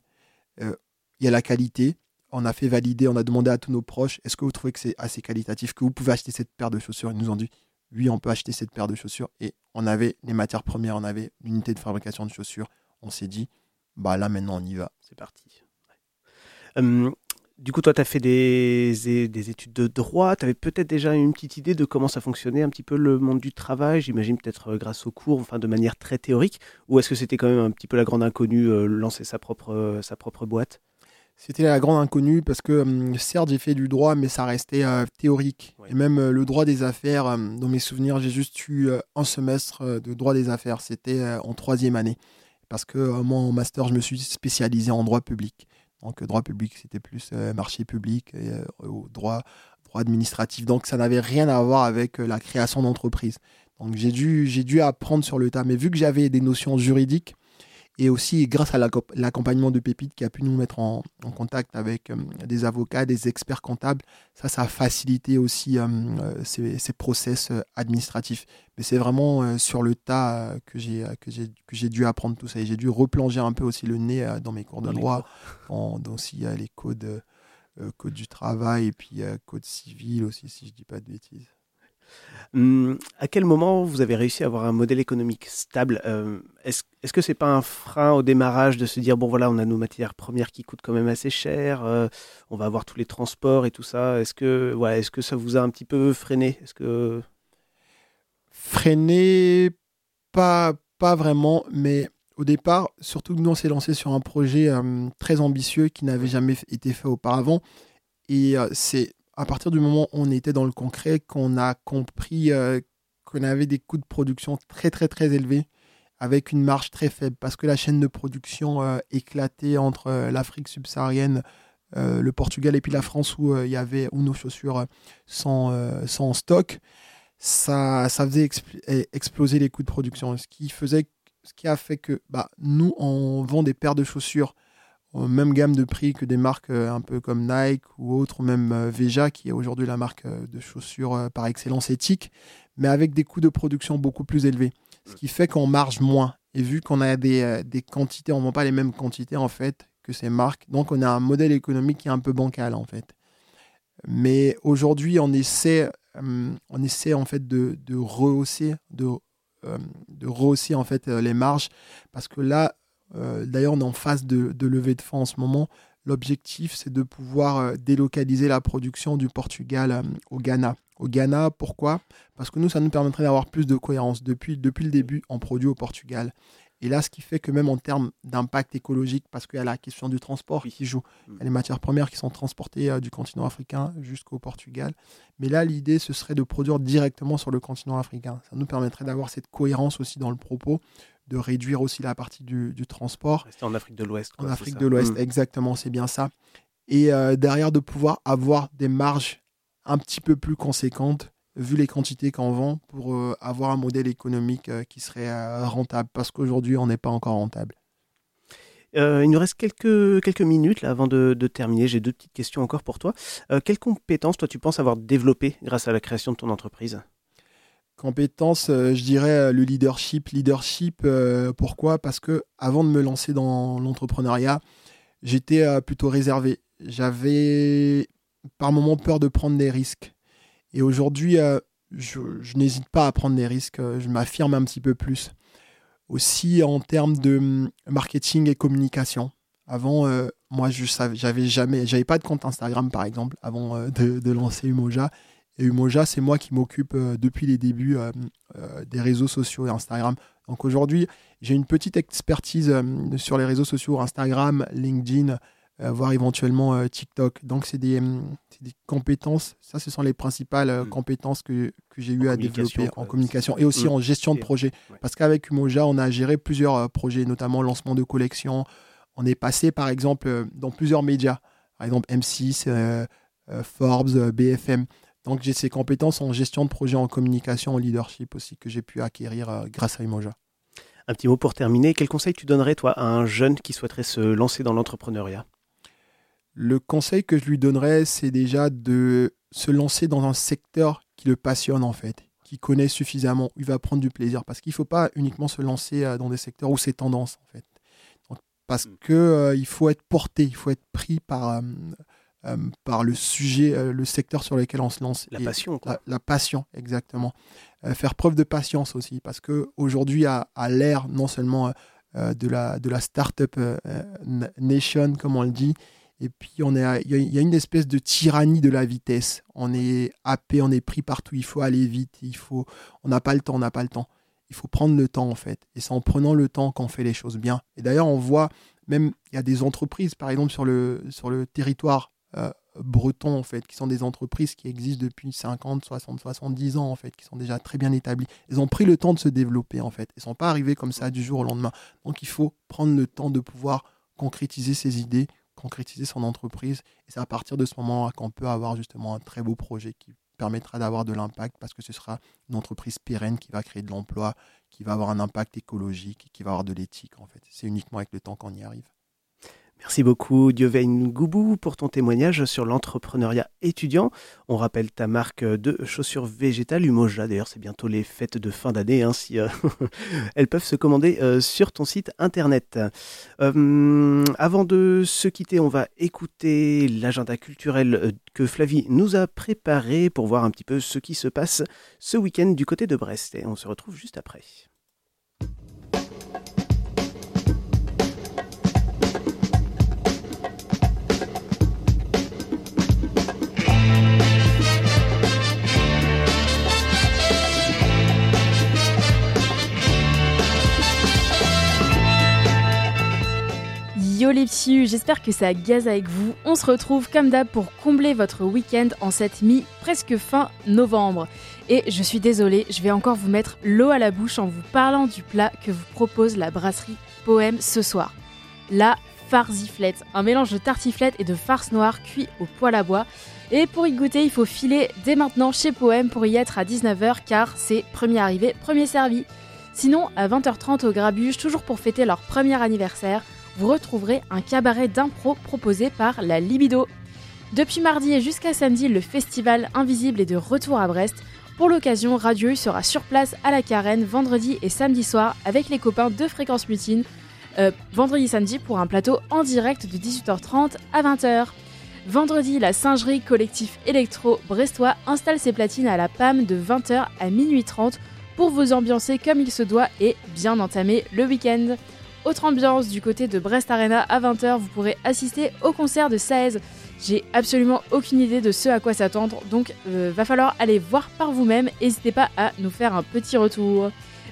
Euh, il y a la qualité. On a fait valider, on a demandé à tous nos proches est-ce que vous trouvez que c'est assez qualitatif, que vous pouvez acheter cette paire de chaussures? Ils nous ont dit oui, on peut acheter cette paire de chaussures. Et on avait les matières premières, on avait l'unité de fabrication de chaussures. On s'est dit bah là maintenant on y va. C'est parti. Du coup, toi, tu as fait des, des, études de droit. Tu avais peut-être déjà une petite idée de comment ça fonctionnait un petit peu le monde du travail, j'imagine peut-être euh, grâce aux cours, enfin de manière très théorique. Ou est-ce que c'était quand même un petit peu la grande inconnue, euh, lancer sa propre, euh, sa propre boîte? C'était la grande inconnue parce que hum, certes, j'ai fait du droit, mais ça restait théorique. Et même le droit des affaires, hum, dans mes souvenirs, j'ai juste eu un semestre de droit des affaires. C'était en troisième année parce que euh, moi en master je me suis spécialisé en droit public. Donc droit public c'était plus euh, marché public et euh, droit droit administratif. Donc ça n'avait rien à voir avec la création d'entreprise. Donc j'ai dû j'ai dû apprendre sur le tas. Mais vu que j'avais des notions juridiques et aussi grâce à l'accompagnement de Pépite qui a pu nous mettre en, contact avec euh, des avocats, des experts comptables, ça, ça a facilité aussi euh, euh, ces, process administratifs. Mais c'est vraiment sur le tas que j'ai que j'ai dû apprendre tout ça et j'ai dû replonger un peu aussi le nez dans mes cours de droit, dans aussi les codes, codes du travail et puis code civil aussi si je dis pas de bêtises. Hum, à quel moment vous avez réussi à avoir un modèle économique stable euh, Est-ce est -ce que c'est pas un frein au démarrage de se dire bon voilà on a nos matières premières qui coûtent quand même assez cher, euh, on va avoir tous les transports et tout ça. Est-ce que voilà, est-ce que ça vous a un petit peu freiné? Est-ce que freiné pas pas vraiment, mais au départ, surtout que nous on s'est lancé sur un projet euh, très ambitieux qui n'avait jamais été fait auparavant et c'est à partir du moment où on était dans le concret, qu'on a compris euh, qu'on avait des coûts de production très très très élevés avec une marge très faible parce que la chaîne de production euh, éclatait entre euh, l'Afrique subsaharienne, le Portugal et puis la France où il y avait nos chaussures sans, sans stock. ça, ça faisait eh, exploser les coûts de production. Ce qui, faisait, ce qui a fait que bah, nous, on vend des paires de chaussures aux mêmes gamme de prix que des marques euh, un peu comme Nike ou autres, ou même euh, Veja, qui est aujourd'hui la marque euh, de chaussures par excellence éthique, mais avec des coûts de production beaucoup plus élevés. Ce qui fait qu'on marge moins. Et vu qu'on a des, des quantités, on ne vend pas les mêmes quantités en fait que ces marques, donc on a un modèle économique qui est un peu bancal en fait. Mais aujourd'hui, on essaie euh, on essaie en fait de, rehausser, de, euh, de rehausser en fait euh, les marges parce que là, d'ailleurs, on est en phase de, de levée de fonds en ce moment. L'objectif, c'est de pouvoir délocaliser la production du Portugal au Ghana. Au Ghana, pourquoi? Parce que nous, ça nous permettrait d'avoir plus de cohérence. Depuis, depuis le début, on produit au Portugal. Et là, ce qui fait que même en termes d'impact écologique, parce qu'il y a la question du transport qui joue, mm. il y a les matières premières qui sont transportées euh, du continent africain jusqu'au Portugal. Mais là, l'idée, ce serait de produire directement sur le continent africain. Ça nous permettrait d'avoir cette cohérence aussi dans le propos, de réduire aussi la partie du, transport. Rester en Afrique de l'Ouest. En Afrique de l'Ouest, mm. exactement, c'est bien ça. Et euh, derrière, de pouvoir avoir des marges un petit peu plus conséquentes vu les quantités qu'on vend, pour euh, avoir un modèle économique euh, qui serait euh, rentable, parce qu'aujourd'hui, on n'est pas encore rentable. il nous reste quelques, quelques minutes là, avant de, terminer. J'ai deux petites questions encore pour toi. quelles compétences, toi, tu penses avoir développées grâce à la création de ton entreprise? Compétences, je dirais le leadership. Leadership, pourquoi? Parce que avant de me lancer dans l'entrepreneuriat, j'étais plutôt réservé. J'avais par moments peur de prendre des risques. Et aujourd'hui, euh, je, n'hésite pas à prendre des risques, euh, je m'affirme un petit peu plus. Aussi en termes de hum, marketing et communication. Avant, euh, moi, je savais, j'avais jamais, j'avais pas de compte Instagram par exemple avant de, lancer Umoja. Et Umoja, c'est moi qui m'occupe depuis les débuts des réseaux sociaux et Instagram. Donc aujourd'hui, j'ai une petite expertise sur les réseaux sociaux, Instagram, LinkedIn, euh, voire éventuellement euh, TikTok. Donc, c'est des, hum, des, compétences, ça, ce sont les principales euh, mm. compétences que, que j'ai eu à développer en communication et aussi mm. en gestion de projet. Parce qu'avec Umoja, on a géré plusieurs projets, notamment lancement de collections. On est passé, par exemple, dans plusieurs médias, par exemple M6, Forbes, BFM. Donc, j'ai ces compétences en gestion de projet, en communication, en leadership aussi, que j'ai pu acquérir grâce à Umoja. Un petit mot pour terminer. Quel conseil tu donnerais, toi, à un jeune qui souhaiterait se lancer dans l'entrepreneuriat? Le conseil que je lui donnerais, c'est déjà de se lancer dans un secteur qui le passionne en fait, qui connaît suffisamment, où il va prendre du plaisir. Parce qu'il ne faut pas uniquement se lancer euh, dans des secteurs où c'est tendance en fait. parce mm. qu'il euh, il faut être porté, il faut être pris par, euh, par le sujet, le secteur sur lequel on se lance. La passion, quoi. La, passion, exactement. faire preuve de patience aussi, parce qu'aujourd'hui, à, à l'ère non seulement de la, de la startup nation, comme on le dit, et puis, on est, il y, a une espèce de tyrannie de la vitesse. On est happé, on est pris partout. Il faut aller vite. Il faut, on n'a pas le temps, on n'a pas le temps. Il faut prendre le temps, en fait. Et c'est en prenant le temps qu'on fait les choses bien. Et d'ailleurs, on voit même, il y a des entreprises, par exemple, sur le, sur le territoire euh, breton, en fait, qui sont des entreprises qui existent depuis 50, 60, 70 ans, en fait, qui sont déjà très bien établies. Ils ont pris le temps de se développer, en fait. Ne sont pas arrivés comme ça du jour au lendemain. Donc, il faut prendre le temps de pouvoir concrétiser ces idées, concrétiser son entreprise. Et c'est à partir de ce moment-là qu'on peut avoir justement un très beau projet qui permettra d'avoir de l'impact parce que ce sera une entreprise pérenne qui va créer de l'emploi, qui va avoir un impact écologique, qui va avoir de l'éthique en fait. C'est uniquement avec le temps qu'on y arrive. Merci beaucoup Diovein Goubou pour ton témoignage sur l'entrepreneuriat étudiant. On rappelle ta marque de chaussures végétales Umoja. D'ailleurs, c'est bientôt les fêtes de fin d'année. Hein, si, euh, elles peuvent se commander euh, sur ton site internet. Euh, avant de se quitter, on va écouter l'agenda culturel que Flavie nous a préparé pour voir un petit peu ce qui se passe ce week-end du côté de Brest. Et on se retrouve juste après. Les petits, j'espère que ça gaze avec vous. On se retrouve comme d'hab pour combler votre week-end en cette mi presque fin novembre. Et je suis désolée, je vais encore vous mettre l'eau à la bouche en vous parlant du plat que vous propose la brasserie Poème ce soir. La farziflette, un mélange de tartiflette et de farce noire cuit au poêle à bois. Et pour y goûter, il faut filer dès maintenant chez Poème pour y être à 19h car c'est premier arrivé, premier servi. Sinon, à 20h30 au Grabuge, toujours pour fêter leur premier anniversaire, vous retrouverez un cabaret d'impro proposé par la Libido. Depuis mardi et jusqu'à samedi, le festival Invisible est de retour à Brest. Pour l'occasion, Radio U sera sur place à la Carène vendredi et samedi soir avec les copains de Fréquence Mutine. Euh, vendredi samedi pour un plateau en direct de 18h30 à 20h. Vendredi, la singerie collectif électro brestois installe ses platines à la PAM de 20h à minuit 30 pour vous ambiancer comme il se doit et bien entamer le week-end. Autre ambiance du côté de Brest Arena à 20h, vous pourrez assister au concert de 16. J'ai absolument aucune idée de ce à quoi s'attendre, donc euh, va falloir aller voir par vous-même. N'hésitez pas à nous faire un petit retour.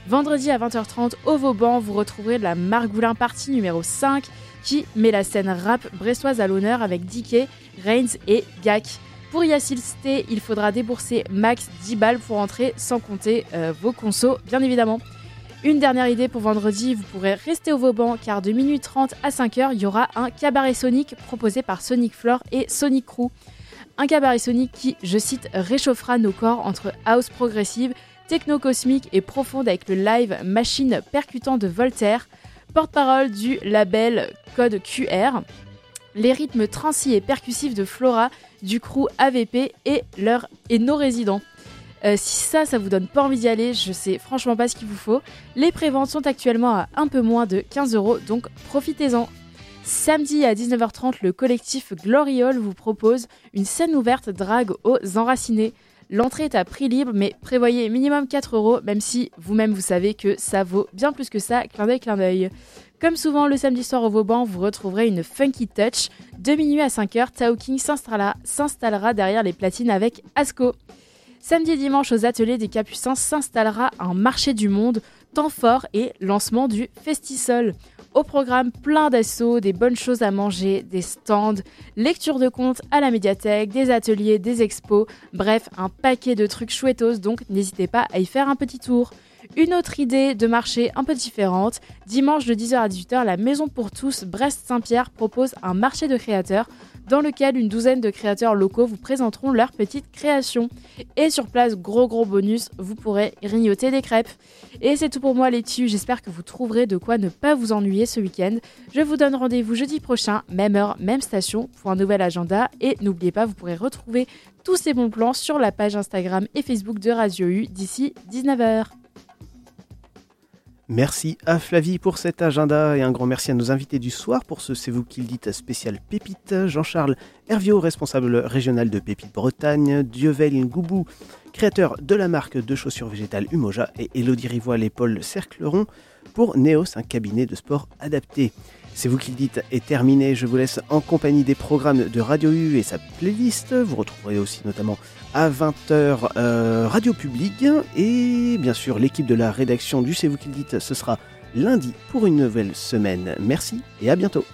Vendredi à 20h30 au Vauban, vous retrouverez la Margoulin partie numéro 5 qui met la scène rap brestoise à l'honneur avec Dickey, Reigns et Gak. Pour y assister, il faudra débourser max 10 balles pour entrer, sans compter euh, vos consos, bien évidemment. Une dernière idée pour vendredi, vous pourrez rester au Vauban car de minuit 30 à 5h, il y aura un cabaret sonic proposé par Sonic Floor et Sonic Crew. Un cabaret sonic qui, je cite, réchauffera nos corps entre house progressive, techno cosmique et profonde avec le live machine percutant de Voltaire, porte-parole du label Code QR, les rythmes transis et percussifs de Flora, du crew AVP et, leur, et nos résidents. Euh, si ça, ça vous donne pas envie d'y aller, je sais franchement pas ce qu'il vous faut. Les préventes sont actuellement à un peu moins de 15 euros, donc profitez-en. Samedi à 19h30, le collectif Glory Hall vous propose une scène ouverte drague aux enracinés. L'entrée est à prix libre, mais prévoyez minimum 4 euros, même si vous-même vous savez que ça vaut bien plus que ça, clin d'œil, clin d'œil. Comme souvent le samedi soir au Vauban, vous retrouverez une funky touch. De minuit à 5h, Tao King s'installera derrière les platines avec Asco. Samedi et dimanche aux ateliers des Capucins s'installera un marché du monde, temps fort et lancement du Festisol. Au programme, plein d'assauts, des bonnes choses à manger, des stands, lecture de comptes à la médiathèque, des ateliers, des expos, bref, un paquet de trucs chouettos, donc n'hésitez pas à y faire un petit tour. Une autre idée de marché un peu différente, dimanche de 10h à 18h, la Maison pour tous Brest-Saint-Pierre propose un marché de créateurs dans lequel une douzaine de créateurs locaux vous présenteront leurs petites créations. Et sur place, gros gros bonus, vous pourrez grignoter des crêpes. Et c'est tout pour moi les petits, j'espère que vous trouverez de quoi ne pas vous ennuyer ce week-end. Je vous donne rendez-vous jeudi prochain, même heure, même station, pour un nouvel agenda. Et n'oubliez pas, vous pourrez retrouver tous ces bons plans sur la page Instagram et Facebook de Radio U d'ici 19h. Merci à Flavie pour cet agenda et un grand merci à nos invités du soir pour ce C'est vous qui le dites spécial Pépite. Jean-Charles Herviot, responsable régional de Pépite Bretagne, Dievel Goubou, créateur de la marque de chaussures végétales Umoja et Elodie Rivoire et Paul Cercleron pour Neos, un cabinet de sport adapté. C'est vous qui le dites est terminé. Je vous laisse en compagnie des programmes de Radio U et sa playlist. Vous retrouverez aussi notamment à 20h euh, Radio Public et bien sûr l'équipe de la rédaction du C'est vous qui le dites. Ce sera lundi pour une nouvelle semaine. Merci et à bientôt.